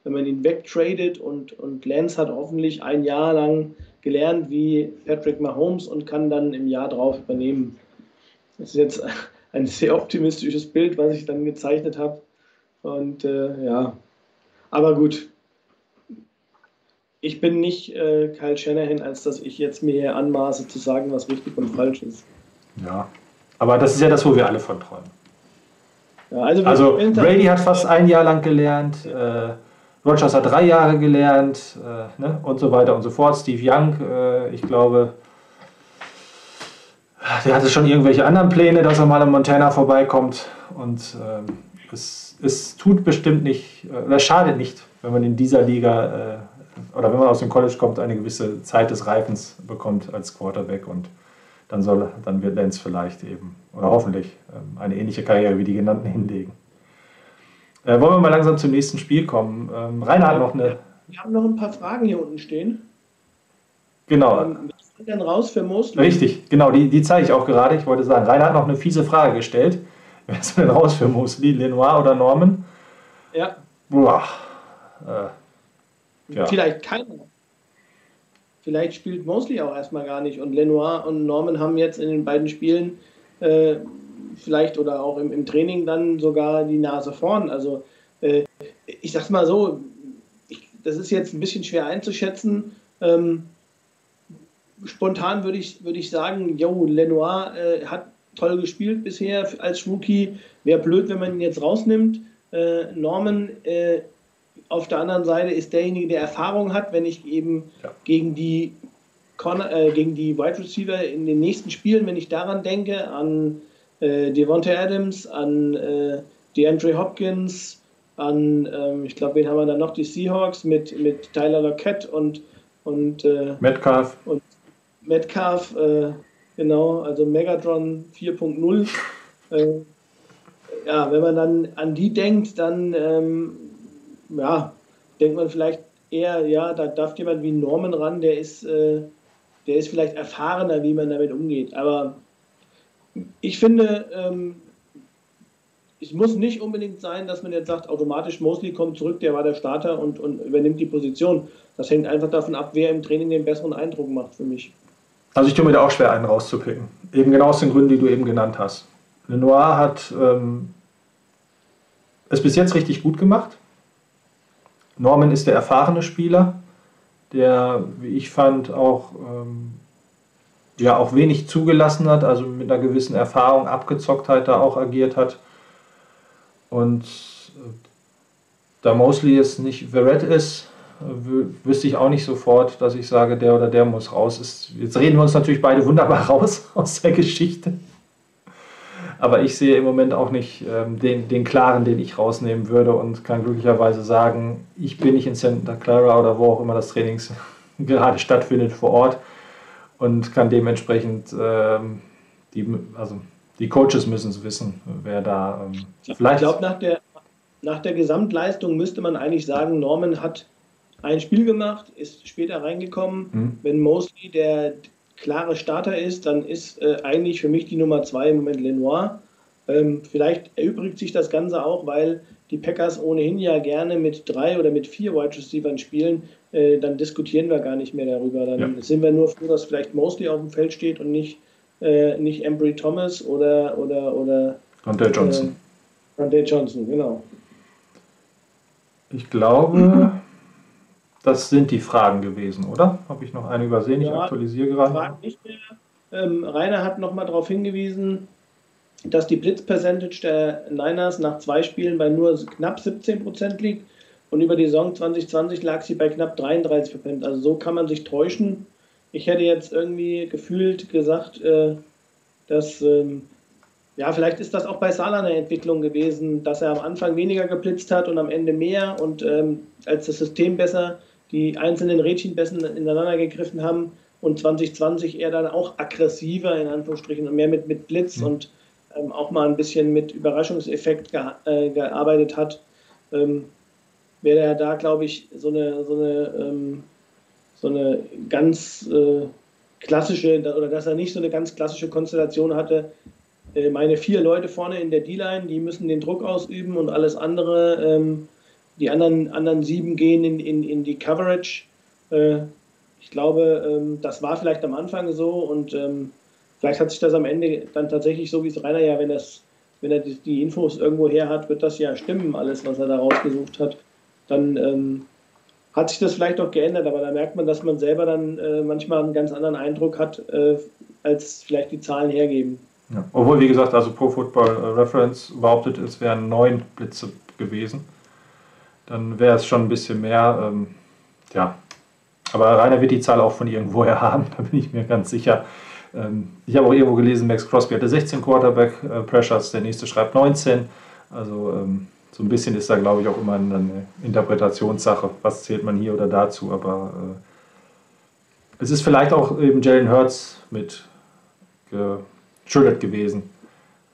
wenn man ihn wegtradet und, und Lance hat hoffentlich ein Jahr lang gelernt wie Patrick Mahomes und kann dann im Jahr drauf übernehmen. Das ist jetzt ein sehr optimistisches Bild, was ich dann gezeichnet habe. Und äh, ja, aber gut, ich bin nicht äh, Kyle Shanahan, als dass ich jetzt mir hier anmaße zu sagen, was richtig und falsch ist. Ja. Aber das ist ja das, wo wir alle von träumen. Ja, also Also Brady hat fast ein Jahr lang gelernt, äh, Rogers hat drei Jahre gelernt äh, ne? und so weiter und so fort. Steve Young, äh, ich glaube, der hatte schon irgendwelche anderen Pläne, dass er mal in Montana vorbeikommt. Und ähm, es, es tut bestimmt nicht, äh, oder schadet nicht, wenn man in dieser Liga äh, oder wenn man aus dem College kommt, eine gewisse Zeit des Reifens bekommt als Quarterback und dann soll, dann wird Lenz vielleicht eben oder hoffentlich ähm, eine ähnliche Karriere wie die genannten hinlegen. Äh, wollen wir mal langsam zum nächsten Spiel kommen? Ähm, Rainer hat noch eine, Wir haben noch ein paar Fragen hier unten stehen. genau, Denn raus für Mosley? richtig, genau, die, die zeige ich auch gerade. Ich wollte sagen, Rainer hat noch eine fiese Frage gestellt. Wer ist denn raus für Mosley, Lenoir oder Norman? Ja, Boah, äh, Ja. vielleicht keiner. Vielleicht spielt Mosley auch erstmal gar nicht. Und Lenoir und Norman haben jetzt in den beiden Spielen äh, vielleicht oder auch im, im Training dann sogar die Nase vorn. Also äh, ich sag's mal so, ich, das ist jetzt ein bisschen schwer einzuschätzen. Ähm, spontan würde ich, würde ich sagen, jo, Lenoir äh, hat toll gespielt bisher als Rookie. Wäre blöd, wenn man ihn jetzt rausnimmt. Äh, Norman äh, auf der anderen Seite ist derjenige, der Erfahrung hat, wenn ich eben Ja. gegen die Corner, äh, gegen die Wide Receiver in den nächsten Spielen, wenn ich daran denke, an äh, Devontae Adams, an äh, DeAndre Hopkins, an, ähm, ich glaube, wen haben wir dann noch? Die Seahawks mit, mit Tyler Lockett und, und äh, Metcalf, Metcalf, äh, genau, also Megatron 4.0. Äh, ja, wenn man dann an die denkt, dann ähm, ja, denkt man vielleicht eher, ja, da darf jemand wie Norman ran, der ist, äh, der ist vielleicht erfahrener, wie man damit umgeht. Aber ich finde, ähm, es muss nicht unbedingt sein, dass man jetzt sagt, automatisch Mosley kommt zurück, der war der Starter und, und übernimmt die Position. Das hängt einfach davon ab, wer im Training den besseren Eindruck macht für mich. Also ich tue mir da auch schwer, einen rauszupicken. Eben genau aus den Gründen, die du eben genannt hast. Lenoir hat ähm, es bis jetzt richtig gut gemacht. Norman ist der erfahrene Spieler, der, wie ich fand, auch, ähm, ja, auch wenig zugelassen hat, also mit einer gewissen Erfahrung, Abgezocktheit da auch agiert hat. Und äh, da Mosley jetzt nicht Verrett ist, wüsste ich auch nicht sofort, dass ich sage, der oder der muss raus. Ist, jetzt reden wir uns natürlich beide wunderbar raus aus der Geschichte. Aber ich sehe im Moment auch nicht ähm, den, den klaren, den ich rausnehmen würde und kann glücklicherweise sagen, ich bin nicht in Santa Clara oder wo auch immer das Training gerade stattfindet vor Ort und kann dementsprechend ähm, die, also die Coaches müssen es wissen, wer da ähm, vielleicht Ich glaube, nach der, nach der Gesamtleistung müsste man eigentlich sagen, Norman hat ein Spiel gemacht, ist später reingekommen. Hm. Wenn Mosley der klare Starter ist, dann ist äh, eigentlich für mich die Nummer zwei im Moment Lenoir. Ähm, vielleicht erübrigt sich das Ganze auch, weil die Packers ohnehin ja gerne mit drei oder mit vier Wide Receivers spielen. Äh, dann diskutieren wir gar nicht mehr darüber. Dann Ja. sind wir nur froh, dass vielleicht Mosley auf dem Feld steht und nicht, äh, nicht Embry Thomas oder, oder, oder der Johnson. äh, Dante Johnson, genau. Ich glaube, das sind die Fragen gewesen, oder? Habe ich noch eine übersehen? Ich Ja, aktualisiere gerade. Fragen nicht mehr. Ähm, Rainer hat nochmal darauf hingewiesen, dass die Blitz-Percentage der Niners nach zwei Spielen bei nur knapp 17% liegt und über die Saison 2020 lag sie bei knapp 33%. Also so kann man sich täuschen. Ich hätte jetzt irgendwie gefühlt gesagt, äh, dass, ähm, ja, vielleicht ist das auch bei Salah eine Entwicklung gewesen, dass er am Anfang weniger geblitzt hat und am Ende mehr und ähm, als das System besser die einzelnen Rädchen besser ineinander gegriffen haben und 2020 eher dann auch aggressiver in Anführungsstrichen und mehr mit, mit Blitz Mhm. und ähm, auch mal ein bisschen mit Überraschungseffekt ge äh, gearbeitet hat, ähm, wäre er da, glaube ich, so eine, so eine, ähm, so eine ganz äh, klassische, oder dass er nicht so eine ganz klassische Konstellation hatte. Äh, meine vier Leute vorne in der D-Line, die müssen den Druck ausüben und alles andere, ähm, die anderen, anderen sieben gehen in, in, in die Coverage. Äh, ich glaube, ähm, das war vielleicht am Anfang so und ähm, vielleicht hat sich das am Ende dann tatsächlich so, wie es Rainer ja, wenn, das, wenn er die, die Infos irgendwo her hat, wird das ja stimmen, alles, was er da rausgesucht hat. Dann ähm, hat sich das vielleicht auch geändert, aber da merkt man, dass man selber dann äh, manchmal einen ganz anderen Eindruck hat, äh, als vielleicht die Zahlen hergeben. Ja. Obwohl, wie gesagt, also Pro Football Reference behauptet, es wären neun Blitze gewesen. Dann wäre es schon ein bisschen mehr. Ähm, ja, aber Rainer wird die Zahl auch von irgendwoher haben, da bin ich mir ganz sicher. Ähm, ich habe auch irgendwo gelesen, Max Crosby hatte 16 Quarterback äh, Pressures, der nächste schreibt 19. Also ähm, so ein bisschen ist da, glaube ich, auch immer eine Interpretationssache. Was zählt man hier oder dazu? Aber äh, es ist vielleicht auch eben Jalen Hurts mit geschuldet gewesen.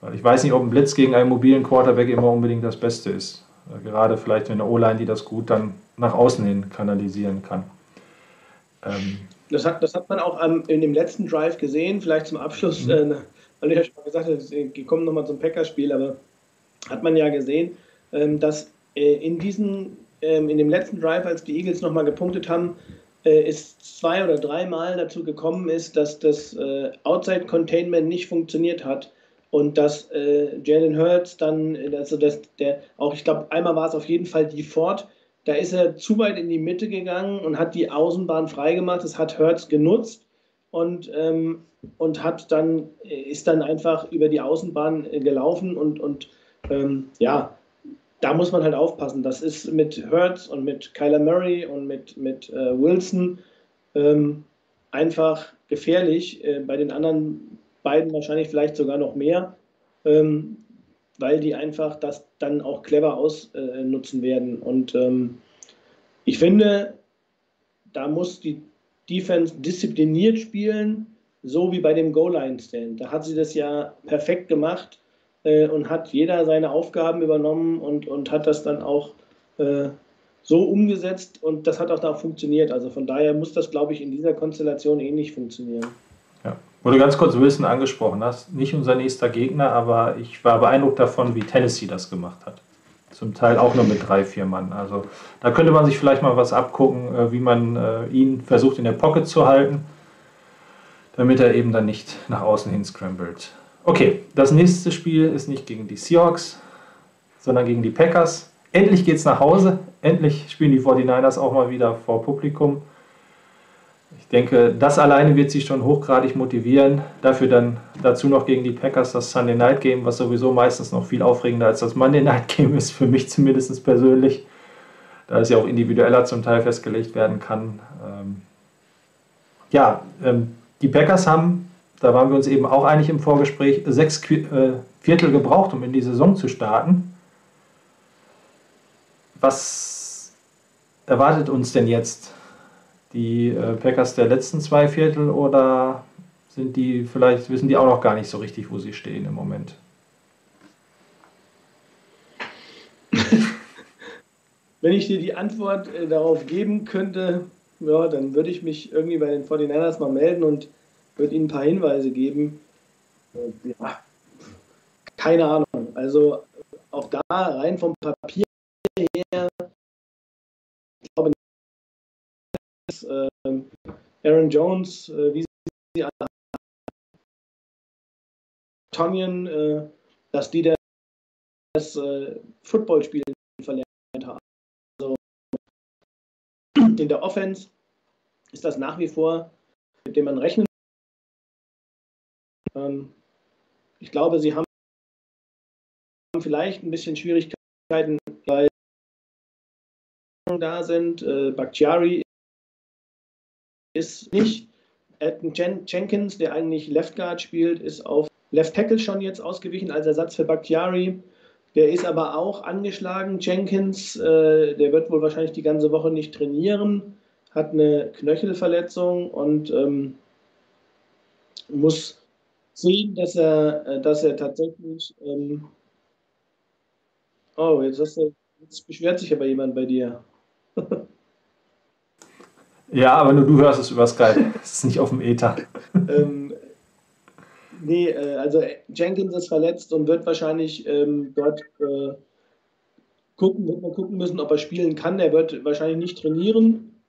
Weil ich weiß nicht, ob ein Blitz gegen einen mobilen Quarterback immer unbedingt das Beste ist. Äh, gerade vielleicht eine O-Line, die das gut dann nach außen hin kanalisieren kann. Ähm, das, hat, das hat man auch ähm, in dem letzten Drive gesehen, vielleicht zum Abschluss, mhm. äh, weil ich ja schon mal gesagt habe, wir kommen nochmal zum Packerspiel, aber hat man ja gesehen, ähm, dass äh, in diesem, ähm, in dem letzten Drive, als die Eagles nochmal gepunktet haben, äh, es zwei oder dreimal dazu gekommen ist, dass das äh, Outside Containment nicht funktioniert hat und dass äh, Jalen Hurts dann, also dass der, auch ich glaube, einmal war es auf jeden Fall die Ford, da ist er zu weit in die Mitte gegangen und hat die Außenbahn freigemacht. Das hat Hertz genutzt und, ähm, und hat dann, ist dann einfach über die Außenbahn äh, gelaufen und, und ähm, ja, da muss man halt aufpassen. Das ist mit Hertz und mit Kyler Murray und mit, mit äh, Wilson ähm, einfach gefährlich. Äh, bei den anderen beiden wahrscheinlich vielleicht sogar noch mehr. Ähm, weil die einfach das dann auch clever ausnutzen werden. Und ähm, ich finde, da muss die Defense diszipliniert spielen, so wie bei dem Goal-Line-Stand. Da hat sie das ja perfekt gemacht äh, und hat jeder seine Aufgaben übernommen und, und hat das dann auch äh, so umgesetzt und das hat auch da funktioniert. Also von daher muss das, glaube ich, in dieser Konstellation ähnlich funktionieren. Wo du ganz kurz Wilson angesprochen hast, nicht unser nächster Gegner, aber ich war beeindruckt davon, wie Tennessee das gemacht hat. Zum Teil auch nur mit drei, vier Mann. Also da könnte man sich vielleicht mal was abgucken, äh, wie man äh, ihn versucht in der Pocket zu halten, damit er eben dann nicht nach außen hin scrambled. Okay, das nächste Spiel ist nicht gegen die Seahawks, sondern gegen die Packers. Endlich geht es nach Hause. Endlich spielen die 49ers auch mal wieder vor Publikum. Ich denke, das alleine wird sie schon hochgradig motivieren. Dafür dann dazu noch gegen die Packers das Sunday Night Game, was sowieso meistens noch viel aufregender als das Monday Night Game ist, für mich zumindest persönlich. Da es ja auch individueller zum Teil festgelegt werden kann. Ähm ja, ähm, die Packers haben, da waren wir uns eben auch einig im Vorgespräch, sechs äh, Viertel gebraucht, um in die Saison zu starten. Was erwartet uns denn jetzt? Die äh, Packers der letzten zwei Viertel oder sind die vielleicht, wissen die auch noch gar nicht so richtig, wo sie stehen im Moment? Wenn ich dir die Antwort äh, darauf geben könnte, ja, dann würde ich mich irgendwie bei den 49ers mal melden und würde ihnen ein paar Hinweise geben. Äh, ja, keine Ahnung. Also auch da rein vom Papier her, ich glaube äh, Aaron Jones, äh, wie sie alle Tonyan, äh, dass die das äh, Footballspiel verlernt haben. Also in der Offense ist das nach wie vor, mit dem man rechnen ähm, Ich glaube, sie haben vielleicht ein bisschen Schwierigkeiten, weil da sind. Äh, Bakhtiari ist nicht. Elton Jen Jenkins, der eigentlich Left Guard spielt, ist auf Left Tackle schon jetzt ausgewichen als Ersatz für Bakhtiari. Der ist aber auch angeschlagen, Jenkins. Äh, der wird wohl wahrscheinlich die ganze Woche nicht trainieren, hat eine Knöchelverletzung und ähm, muss sehen, dass er, äh, dass er tatsächlich. Ähm oh, jetzt, hast du, jetzt beschwert sich aber jemand bei dir. Ja, aber nur du hörst es über Skype. Es ist nicht auf dem Ether. ähm, nee, äh, also Jenkins ist verletzt und wird wahrscheinlich ähm, dort äh, gucken, wird man gucken müssen, ob er spielen kann. Er wird wahrscheinlich nicht trainieren,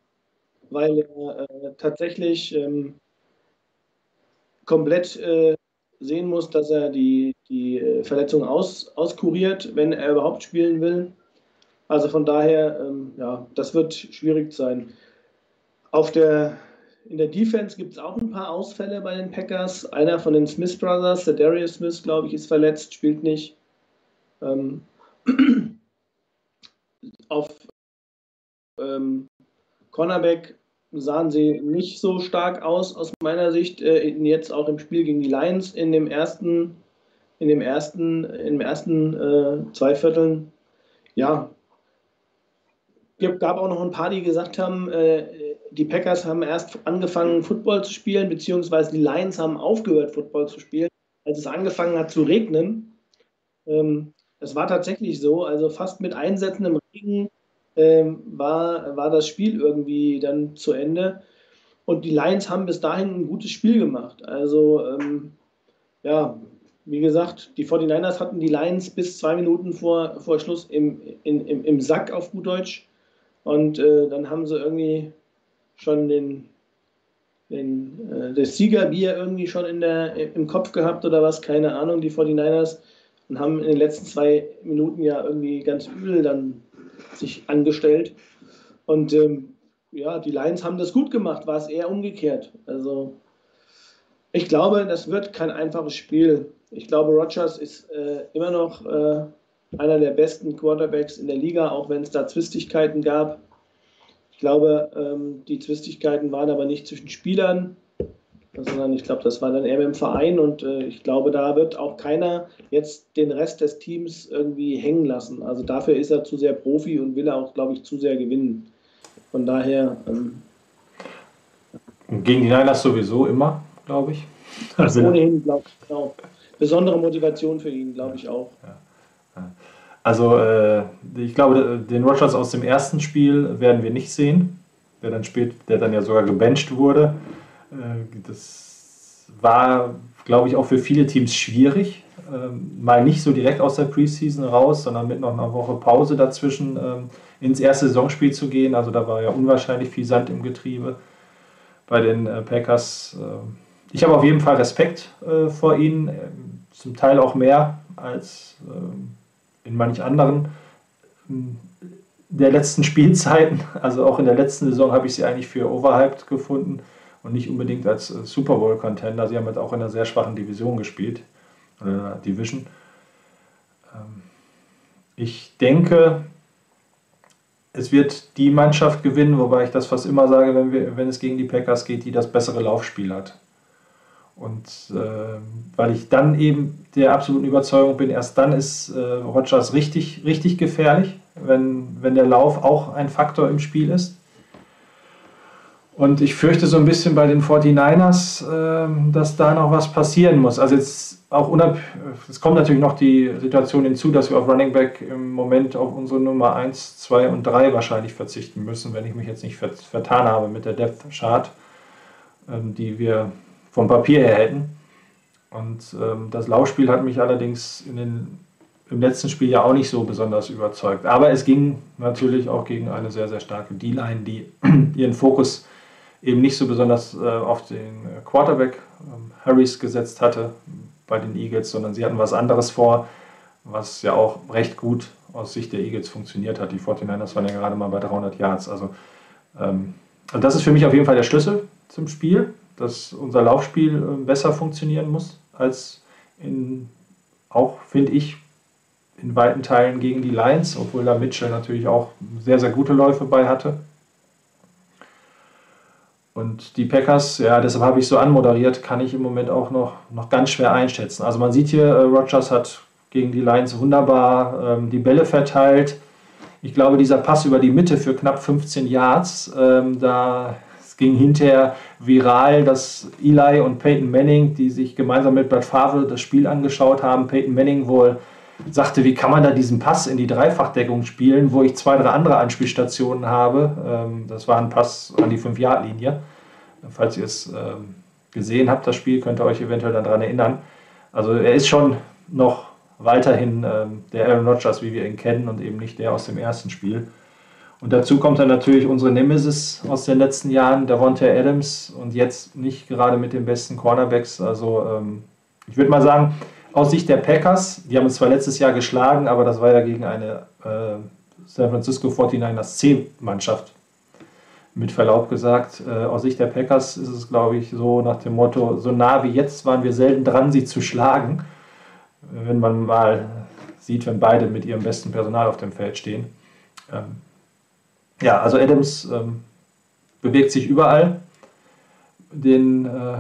weil er äh, tatsächlich ähm, komplett äh, sehen muss, dass er die, die äh, Verletzung aus, auskuriert, wenn er überhaupt spielen will. Also von daher, ähm, ja, das wird schwierig sein. Auf der, in der Defense gibt es auch ein paar Ausfälle bei den Packers. Einer von den Smith Brothers, der Darius Smith, glaube ich, ist verletzt, spielt nicht. Ähm, auf ähm, Cornerback sahen sie nicht so stark aus, aus meiner Sicht. Äh, jetzt auch im Spiel gegen die Lions in dem ersten, in dem ersten, im ersten äh, zwei Vierteln. Ja, gab auch noch ein paar, die gesagt haben, äh, die Packers haben erst angefangen, Football zu spielen, beziehungsweise die Lions haben aufgehört, Football zu spielen, als es angefangen hat zu regnen. Ähm, das war tatsächlich so, also fast mit einsetzendem Regen ähm, war, war das Spiel irgendwie dann zu Ende. Und die Lions haben bis dahin ein gutes Spiel gemacht. Also, ähm, ja, wie gesagt, die 49ers hatten die Lions bis zwei Minuten vor, vor Schluss im, in, im, im Sack auf gut Deutsch. Und äh, dann haben sie irgendwie schon den, den, äh, das Siegerbier irgendwie schon in der, im Kopf gehabt oder was, keine Ahnung, die 49ers. Und haben in den letzten zwei Minuten ja irgendwie ganz übel dann sich angestellt. Und ähm, ja, die Lions haben das gut gemacht, war es eher umgekehrt. Also ich glaube, das wird kein einfaches Spiel. Ich glaube, Rogers ist äh, immer noch äh, einer der besten Quarterbacks in der Liga, auch wenn es da Zwistigkeiten gab. Ich glaube, ähm, die Zwistigkeiten waren aber nicht zwischen Spielern, sondern ich glaube, das war dann eher dem Verein und äh, ich glaube, da wird auch keiner jetzt den Rest des Teams irgendwie hängen lassen. Also dafür ist er zu sehr Profi und will er auch, glaube ich, zu sehr gewinnen. Von daher. Ähm, Gegen die Niners sowieso immer, glaube ich. Also, ohnehin, glaube ich, genau. Besondere Motivation für ihn, glaube ich auch. Ja. Also äh, ich glaube, den Rogers aus dem ersten Spiel werden wir nicht sehen, der dann spät, der dann ja sogar gebencht wurde. Äh, das war, glaube ich, auch für viele Teams schwierig. Ähm, mal nicht so direkt aus der Preseason raus, sondern mit noch einer Woche Pause dazwischen ähm, ins erste Saisonspiel zu gehen. Also da war ja unwahrscheinlich viel Sand im Getriebe bei den äh, Packers. Ähm, ich habe auf jeden Fall Respekt äh, vor ihnen, zum Teil auch mehr als in manch anderen der letzten Spielzeiten. Also auch in der letzten Saison habe ich sie eigentlich für overhyped gefunden und nicht unbedingt als äh, Super Bowl-Contender. Sie haben jetzt auch in einer sehr schwachen Division gespielt, oder Division. Ähm, ich denke, es wird die Mannschaft gewinnen, wobei ich das fast immer sage, wenn, wir, wenn es gegen die Packers geht, die das bessere Laufspiel hat. Und äh, weil ich dann eben der absoluten Überzeugung bin, erst dann ist äh, Rodgers richtig, richtig gefährlich, wenn, wenn der Lauf auch ein Faktor im Spiel ist. Und ich fürchte so ein bisschen bei den 49ers, äh, dass da noch was passieren muss. Also jetzt auch unab es kommt natürlich noch die Situation hinzu, dass wir auf Running Back im Moment auf unsere Nummer 1, 2 und 3 wahrscheinlich verzichten müssen, wenn ich mich jetzt nicht vertan habe mit der Depth Chart, ähm, die wir vom Papier her hätten. Und ähm, das Laufspiel hat mich allerdings in den, im letzten Spiel ja auch nicht so besonders überzeugt. Aber es ging natürlich auch gegen eine sehr, sehr starke D-Line, die ihren Fokus eben nicht so besonders äh, auf den Quarterback ähm, Harris gesetzt hatte bei den Eagles, sondern sie hatten was anderes vor, was ja auch recht gut aus Sicht der Eagles funktioniert hat. Die 49ers waren ja gerade mal bei 300 Yards. Also, ähm, also das ist für mich auf jeden Fall der Schlüssel zum Spiel, dass unser Laufspiel äh, besser funktionieren muss als in, auch finde ich, in weiten Teilen gegen die Lions, obwohl da Mitchell natürlich auch sehr, sehr gute Läufe bei hatte. Und die Packers, ja, deshalb habe ich so anmoderiert, kann ich im Moment auch noch, noch ganz schwer einschätzen. Also man sieht hier, äh, Rogers hat gegen die Lions wunderbar ähm, die Bälle verteilt. Ich glaube, dieser Pass über die Mitte für knapp 15 Yards, ähm, da ging hinterher viral, dass Eli und Peyton Manning, die sich gemeinsam mit Brad Favre das Spiel angeschaut haben, Peyton Manning wohl sagte, wie kann man da diesen Pass in die Dreifachdeckung spielen, wo ich zwei, drei andere Anspielstationen habe. Ähm, das war ein Pass an die 5-Yard-Linie. Falls ihr es ähm, gesehen habt, das Spiel, könnt ihr euch eventuell daran erinnern. Also er ist schon noch weiterhin ähm, der Aaron Rodgers, wie wir ihn kennen, und eben nicht der aus dem ersten Spiel. Und dazu kommt dann natürlich unsere Nemesis aus den letzten Jahren, Davonte Adams, und jetzt nicht gerade mit den besten Cornerbacks. Also ich würde mal sagen, aus Sicht der Packers, die haben uns zwar letztes Jahr geschlagen, aber das war ja gegen eine äh, San Francisco 49ers C-Mannschaft. Mit Verlaub gesagt, äh, aus Sicht der Packers ist es, glaube ich, so nach dem Motto, so nah wie jetzt waren wir selten dran, sie zu schlagen. Wenn man mal sieht, wenn beide mit ihrem besten Personal auf dem Feld stehen. Ähm, ja, also Adams ähm, bewegt sich überall. Den äh,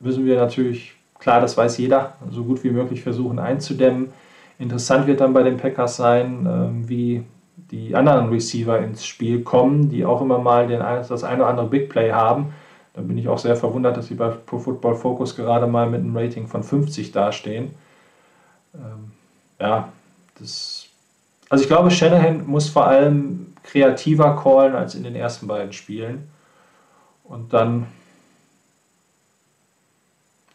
müssen wir natürlich, klar, das weiß jeder, so gut wie möglich versuchen einzudämmen. Interessant wird dann bei den Packers sein, äh, wie die anderen Receiver ins Spiel kommen, die auch immer mal den, das eine oder andere Big Play haben. Da bin ich auch sehr verwundert, dass sie bei Pro Football Focus gerade mal mit einem Rating von 50 dastehen. Ähm, ja, das. Also ich glaube, Shanahan muss vor allem kreativer callen als in den ersten beiden Spielen. Und dann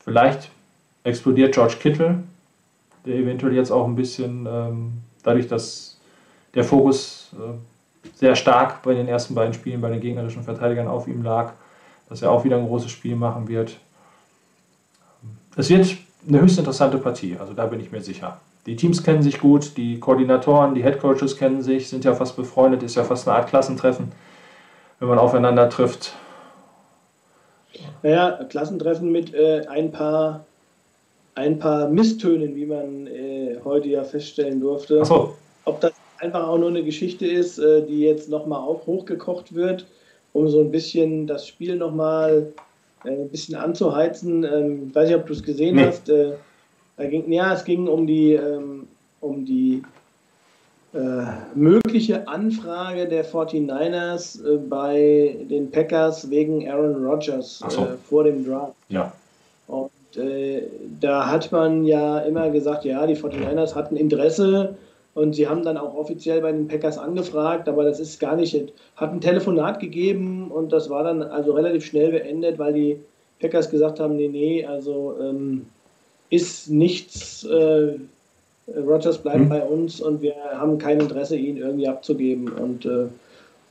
vielleicht explodiert George Kittle, der eventuell jetzt auch ein bisschen ähm, dadurch, dass der Fokus äh, sehr stark bei den ersten beiden Spielen bei den gegnerischen Verteidigern auf ihm lag, dass er auch wieder ein großes Spiel machen wird. Es wird eine höchst interessante Partie, also da bin ich mir sicher. Die Teams kennen sich gut, die Koordinatoren, die Headcoaches kennen sich, sind ja fast befreundet, ist ja fast eine Art Klassentreffen, wenn man aufeinander trifft. Naja, Klassentreffen mit äh, ein paar ein paar Misstönen, wie man äh, heute ja feststellen durfte. Ach so. Ob das einfach auch nur eine Geschichte ist, äh, die jetzt nochmal hochgekocht wird, um so ein bisschen das Spiel nochmal äh, ein bisschen anzuheizen. Ähm, weiß nicht, ob du es gesehen Nee. hast. Äh, da ging, ja, es ging um die, ähm, um die äh, mögliche Anfrage der 49ers äh, bei den Packers wegen Aaron Rodgers so. äh, vor dem Draft. Ja. Und äh, da hat man ja immer gesagt, ja, die 49ers hatten Interesse und sie haben dann auch offiziell bei den Packers angefragt, aber das ist gar nicht, hat ein Telefonat gegeben und das war dann also relativ schnell beendet, weil die Packers gesagt haben, nee, nee, also ähm, ist nichts, äh, Rogers bleibt Mhm. bei uns und wir haben kein Interesse, ihn irgendwie abzugeben und äh,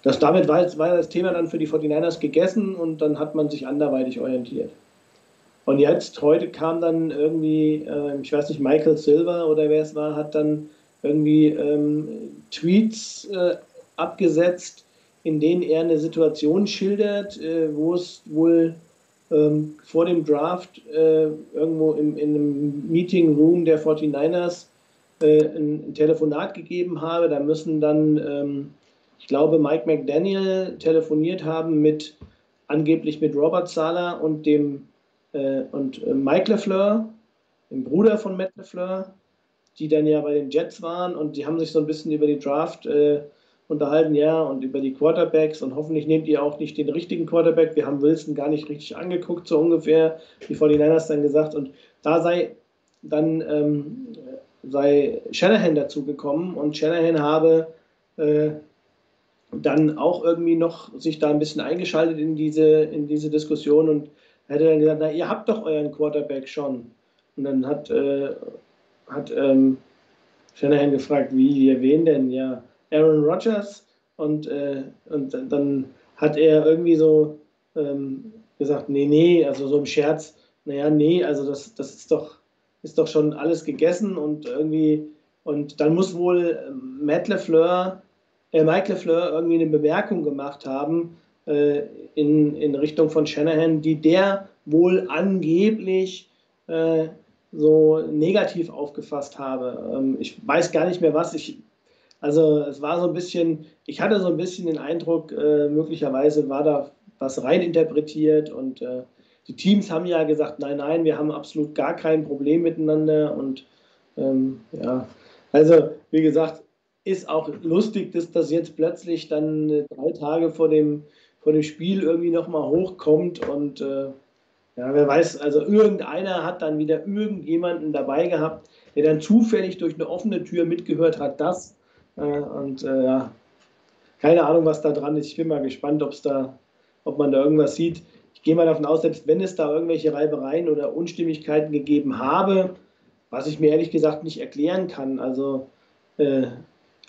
das, damit war, war das Thema dann für die 49ers gegessen und dann hat man sich anderweitig orientiert. Und jetzt, heute kam dann irgendwie, äh, ich weiß nicht, Michael Silver oder wer es war, hat dann irgendwie ähm, Tweets äh, abgesetzt, in denen er eine Situation schildert, äh, wo es wohl ähm, vor dem Draft äh, irgendwo im, in einem Meeting Room der 49ers äh, ein, ein Telefonat gegeben habe. Da müssen dann, ähm, ich glaube, Mike McDaniel telefoniert haben mit angeblich mit Robert Sala und dem äh, und äh, Mike LeFleur, dem Bruder von Matt LeFleur, die dann ja bei den Jets waren und die haben sich so ein bisschen über die Draft äh, unterhalten, ja, und über die Quarterbacks und hoffentlich nehmt ihr auch nicht den richtigen Quarterback. Wir haben Wilson gar nicht richtig angeguckt, so ungefähr, die 49ers dann gesagt und da sei dann ähm, sei Shanahan dazu gekommen und Shanahan habe äh, dann auch irgendwie noch sich da ein bisschen eingeschaltet in diese, in diese Diskussion und hätte dann gesagt, na, ihr habt doch euren Quarterback schon. Und dann hat, äh, hat ähm, Shanahan gefragt, wie, wen denn? Ja, Aaron Rodgers. Und, äh, und dann hat er irgendwie so ähm, gesagt, nee, nee, also so im Scherz, naja, nee, also das, das ist doch, ist doch schon alles gegessen und irgendwie, und dann muss wohl ähm, Matt LeFleur, äh, Mike LeFleur irgendwie eine Bemerkung gemacht haben äh, in, in Richtung von Shanahan, die der wohl angeblich äh, so negativ aufgefasst habe. Ähm, ich weiß gar nicht mehr was. Ich, also es war so ein bisschen, ich hatte so ein bisschen den Eindruck, äh, möglicherweise war da was reininterpretiert und äh, die Teams haben ja gesagt, nein, nein, wir haben absolut gar kein Problem miteinander und ähm, ja, also wie gesagt, ist auch lustig, dass das jetzt plötzlich dann äh, drei Tage vor dem, vor dem Spiel irgendwie nochmal hochkommt und äh, ja, wer weiß, also irgendeiner hat dann wieder irgendjemanden dabei gehabt, der dann zufällig durch eine offene Tür mitgehört hat, das äh, und äh, ja, keine Ahnung, was da dran ist. Ich bin mal gespannt, ob's da, ob man da irgendwas sieht. Ich gehe mal davon aus, selbst wenn es da irgendwelche Reibereien oder Unstimmigkeiten gegeben habe, was ich mir ehrlich gesagt nicht erklären kann. Also äh,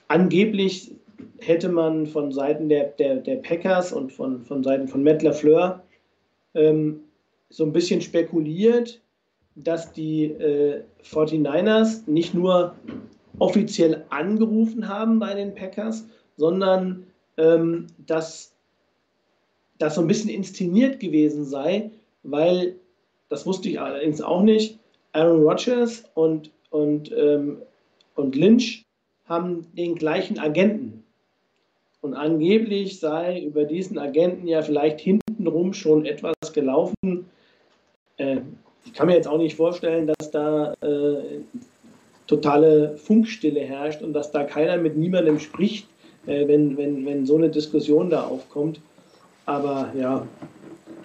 angeblich hätte man von Seiten der, der, der Packers und von, von Seiten von Matt LaFleur ähm, so ein bisschen spekuliert, dass die äh, 49ers nicht nur offiziell angerufen haben bei den Packers, sondern ähm, dass das so ein bisschen inszeniert gewesen sei, weil, das wusste ich allerdings auch nicht, Aaron Rodgers und, und, ähm, und Lynch haben den gleichen Agenten. Und angeblich sei über diesen Agenten ja vielleicht hintenrum schon etwas gelaufen. Äh, ich kann mir jetzt auch nicht vorstellen, dass da äh, totale Funkstille herrscht und dass da keiner mit niemandem spricht, äh, wenn, wenn, wenn so eine Diskussion da aufkommt. Aber ja,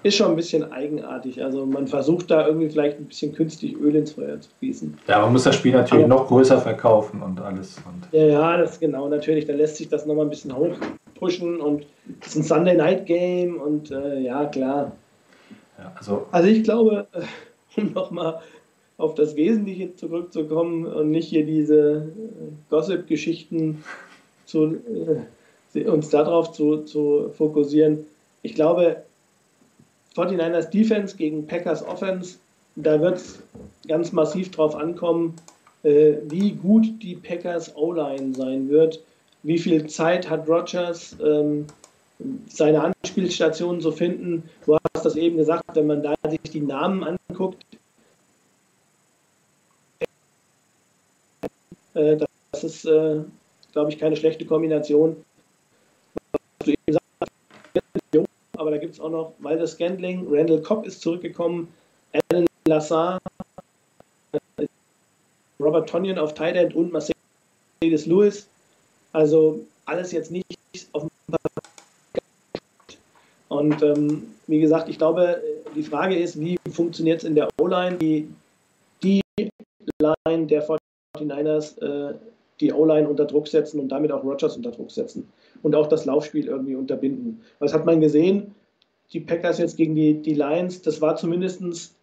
ist schon ein bisschen eigenartig. Also man versucht da irgendwie vielleicht ein bisschen künstlich Öl ins Feuer zu gießen. Ja, man muss das Spiel natürlich Aber, noch größer verkaufen und alles. Und ja, ja, das genau, natürlich. Da lässt sich das nochmal ein bisschen hochpushen und es ist ein Sunday Night Game und äh, ja, klar. Ja, also, also ich glaube, äh, um nochmal auf das Wesentliche zurückzukommen und nicht hier diese äh, Gossip-Geschichten zu, äh, uns darauf zu, zu fokussieren. Ich glaube, 49ers Defense gegen Packers Offense, da wird es ganz massiv drauf ankommen, äh, wie gut die Packers O-Line sein wird, wie viel Zeit hat Rogers, ähm, seine Anspielstationen zu finden. Du hast das eben gesagt, wenn man da sich die Namen anguckt, das ist, äh, glaube ich, keine schlechte Kombination. Aber da gibt es auch noch Walter Scandling, Randall Cobb ist zurückgekommen, Alan Lassar, Robert Tonyan auf End und Mercedes Lewis. Also alles jetzt nicht auf dem Und ähm, wie gesagt, ich glaube, die Frage ist, wie funktioniert es in der O-Line? Die, die Line der 49ers, äh, die O-Line unter Druck setzen und damit auch Rogers unter Druck setzen und auch das Laufspiel irgendwie unterbinden. Was hat man gesehen? Die Packers jetzt gegen die, die Lions, das war zumindest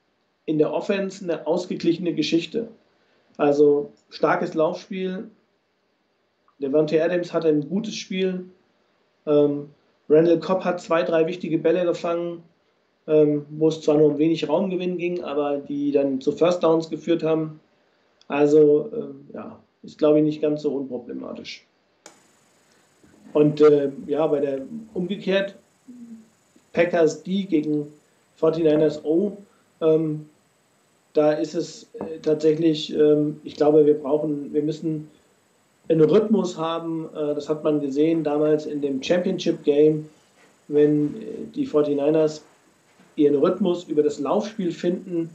in der Offense eine ausgeglichene Geschichte. Also starkes Laufspiel. Der Devante Adams hatte ein gutes Spiel. Ähm, Randall Cobb hat zwei, drei wichtige Bälle gefangen, ähm, wo es zwar nur um wenig Raumgewinn ging, aber die dann zu First Downs geführt haben. Also ähm, ja, ist glaube ich nicht ganz so unproblematisch. Und äh, ja, bei der umgekehrt, Packers D gegen 49ers O, ähm, da ist es äh, tatsächlich, ähm, ich glaube, wir brauchen, wir müssen einen Rhythmus haben. Äh, das hat man gesehen damals in dem Championship Game, wenn äh, die 49ers ihren Rhythmus über das Laufspiel finden,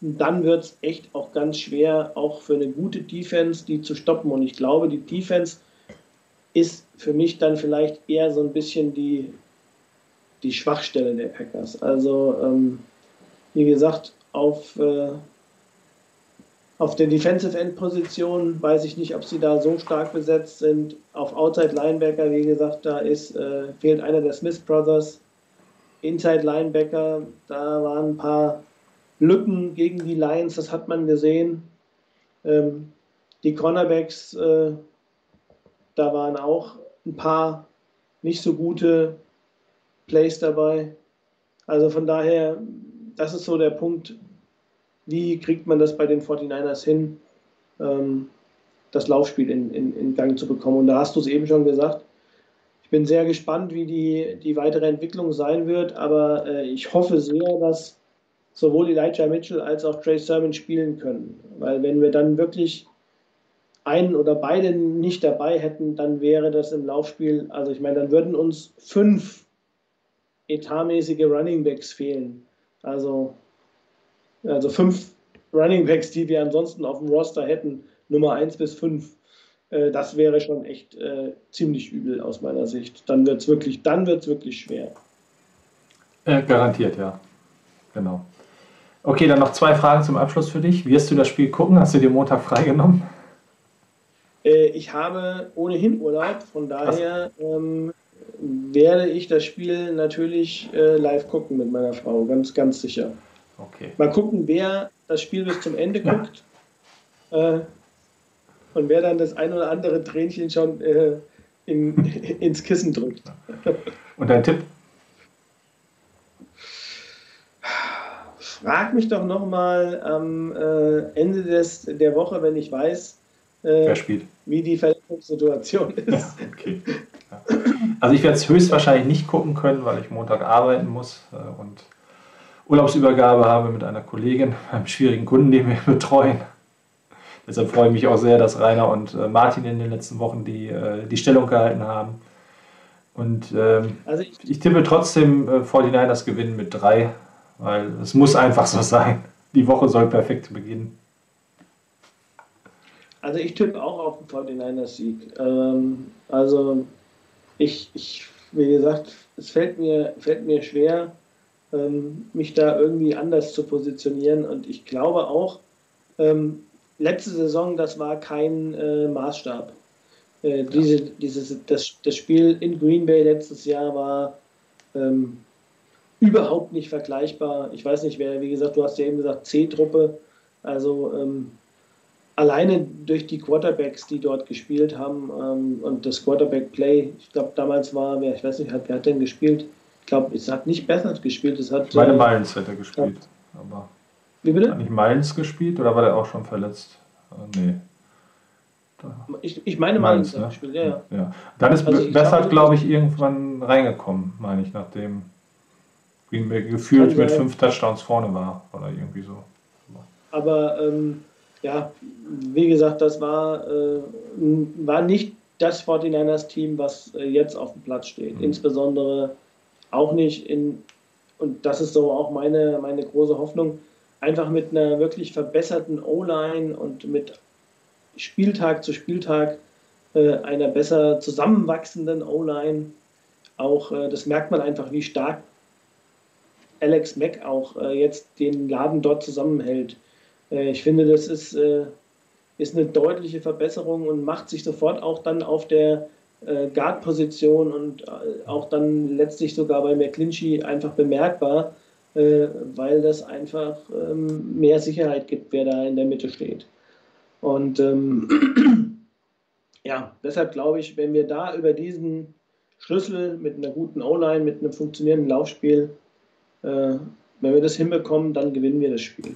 dann wird es echt auch ganz schwer, auch für eine gute Defense, die zu stoppen. Und ich glaube, die Defense ist für mich dann vielleicht eher so ein bisschen die, die Schwachstelle der Packers. Also, ähm, wie gesagt, auf, äh, auf der Defensive End Position weiß ich nicht, ob sie da so stark besetzt sind. Auf Outside Linebacker, wie gesagt, da ist, äh, fehlt einer der Smith Brothers. Inside Linebacker, da waren ein paar Lücken gegen die Lions, das hat man gesehen. Ähm, die Cornerbacks, äh, da waren auch ein paar nicht so gute Plays dabei. Also von daher, das ist so der Punkt, wie kriegt man das bei den 49ers hin, ähm, das Laufspiel in, in, in Gang zu bekommen. Und da hast du es eben schon gesagt. Ich bin sehr gespannt, wie die, die weitere Entwicklung sein wird, aber äh, ich hoffe sehr, dass sowohl Elijah Mitchell als auch Trey Sermon spielen können. Weil wenn wir dann wirklich einen oder beide nicht dabei hätten, dann wäre das im Laufspiel, also ich meine, dann würden uns fünf etatmäßige Running Backs fehlen. Also, also fünf Running Backs, die wir ansonsten auf dem Roster hätten, Nummer eins bis fünf. Äh, das wäre schon echt äh, ziemlich übel aus meiner Sicht. Dann wird es wirklich, wirklich schwer. Äh, garantiert, ja. Genau. Okay, dann noch zwei Fragen zum Abschluss für dich. Wirst du das Spiel gucken? Hast du dir Montag freigenommen? Äh, ich habe ohnehin Urlaub, von daher ähm, werde ich das Spiel natürlich äh, live gucken mit meiner Frau, ganz, ganz sicher. Okay. Mal gucken, wer das Spiel bis zum Ende guckt äh, und wer dann das ein oder andere Tränchen schon äh, in, ins Kissen drückt. Und dein Tipp? Frag mich doch nochmal am äh, Ende des, der Woche, wenn ich weiß, äh, wie die Verletzungssituation ist. Okay. Ja. Also ich werde es höchstwahrscheinlich nicht gucken können, weil ich Montag arbeiten muss äh, und Urlaubsübergabe habe mit einer Kollegin, einem schwierigen Kunden, den wir betreuen. Deshalb freue ich mich auch sehr, dass Rainer und äh, Martin in den letzten Wochen die, äh, die Stellung gehalten haben. Und ähm, Also ich, ich tippe trotzdem, äh, 49ers gewinnen mit drei, weil es muss einfach so sein. Die Woche soll perfekt beginnen. also ich tippe auch auf den 49ers-Sieg. Ähm, also ich, ich, wie gesagt, es fällt mir, fällt mir schwer, ähm, mich da irgendwie anders zu positionieren. Und ich glaube auch, ähm, letzte Saison, das war kein äh, Maßstab. Äh, diese, dieses, das, das Spiel in Green Bay letztes Jahr war ähm, überhaupt nicht vergleichbar. Ich weiß nicht, wer, wie gesagt, du hast ja eben gesagt, C-Truppe. Also ähm, alleine durch die Quarterbacks, die dort gespielt haben ähm, und das Quarterback-Play, ich glaube, damals war, wer, ich weiß nicht, wer hat denn gespielt? Ich glaube, es hat nicht besser gespielt, es hat. Ich meine, äh, Miles hätte gespielt. Aber wie hat bitte? nicht Miles gespielt oder war der auch schon verletzt? Äh, nee. Ich, ich meine, Miles, hat ne? gespielt, ja, ja. Ja. Dann ist Also Bessert, glaube, glaube ich, irgendwann reingekommen, meine ich, nachdem Green Bay gefühlt mit fünf Touchdowns vorne war oder irgendwie so. Aber ähm, ja, wie gesagt, das war, äh, war nicht das 49ers-Team, was äh, jetzt auf dem Platz steht. Mhm. Insbesondere auch nicht in, und das ist so auch meine, meine große Hoffnung, einfach mit einer wirklich verbesserten O-Line und mit Spieltag zu Spieltag äh, einer besser zusammenwachsenden O-Line. Auch äh, das merkt man einfach, wie stark Alex Mack auch äh, jetzt den Laden dort zusammenhält. Äh, ich finde, das ist, äh, ist eine deutliche Verbesserung und macht sich sofort auch dann auf der äh, Guard-Position und äh, auch dann letztlich sogar bei McClinchy einfach bemerkbar, äh, weil das einfach ähm, mehr Sicherheit gibt, wer da in der Mitte steht. Und ähm, ja, deshalb glaube ich, wenn wir da über diesen Schlüssel mit einer guten O-Line, mit einem funktionierenden Laufspiel, wenn wir das hinbekommen, dann gewinnen wir das Spiel.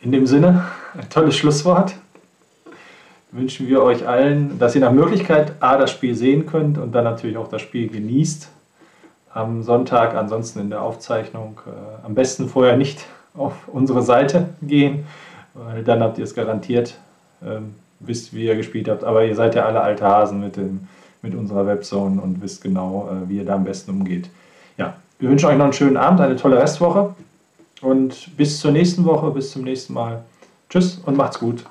In dem Sinne, ein tolles Schlusswort. Wünschen wir euch allen, dass ihr nach Möglichkeit A das Spiel sehen könnt und dann natürlich auch das Spiel genießt. Am Sonntag, ansonsten in der Aufzeichnung, äh, am besten vorher nicht auf unsere Seite gehen, weil dann habt ihr es garantiert, ähm, wisst, wie ihr gespielt habt. Aber ihr seid ja alle alte Hasen mit, dem, mit unserer Webzone und wisst genau, äh, wie ihr da am besten umgeht. Ja, wir wünschen euch noch einen schönen Abend, eine tolle Restwoche und bis zur nächsten Woche, bis zum nächsten Mal. Tschüss und macht's gut.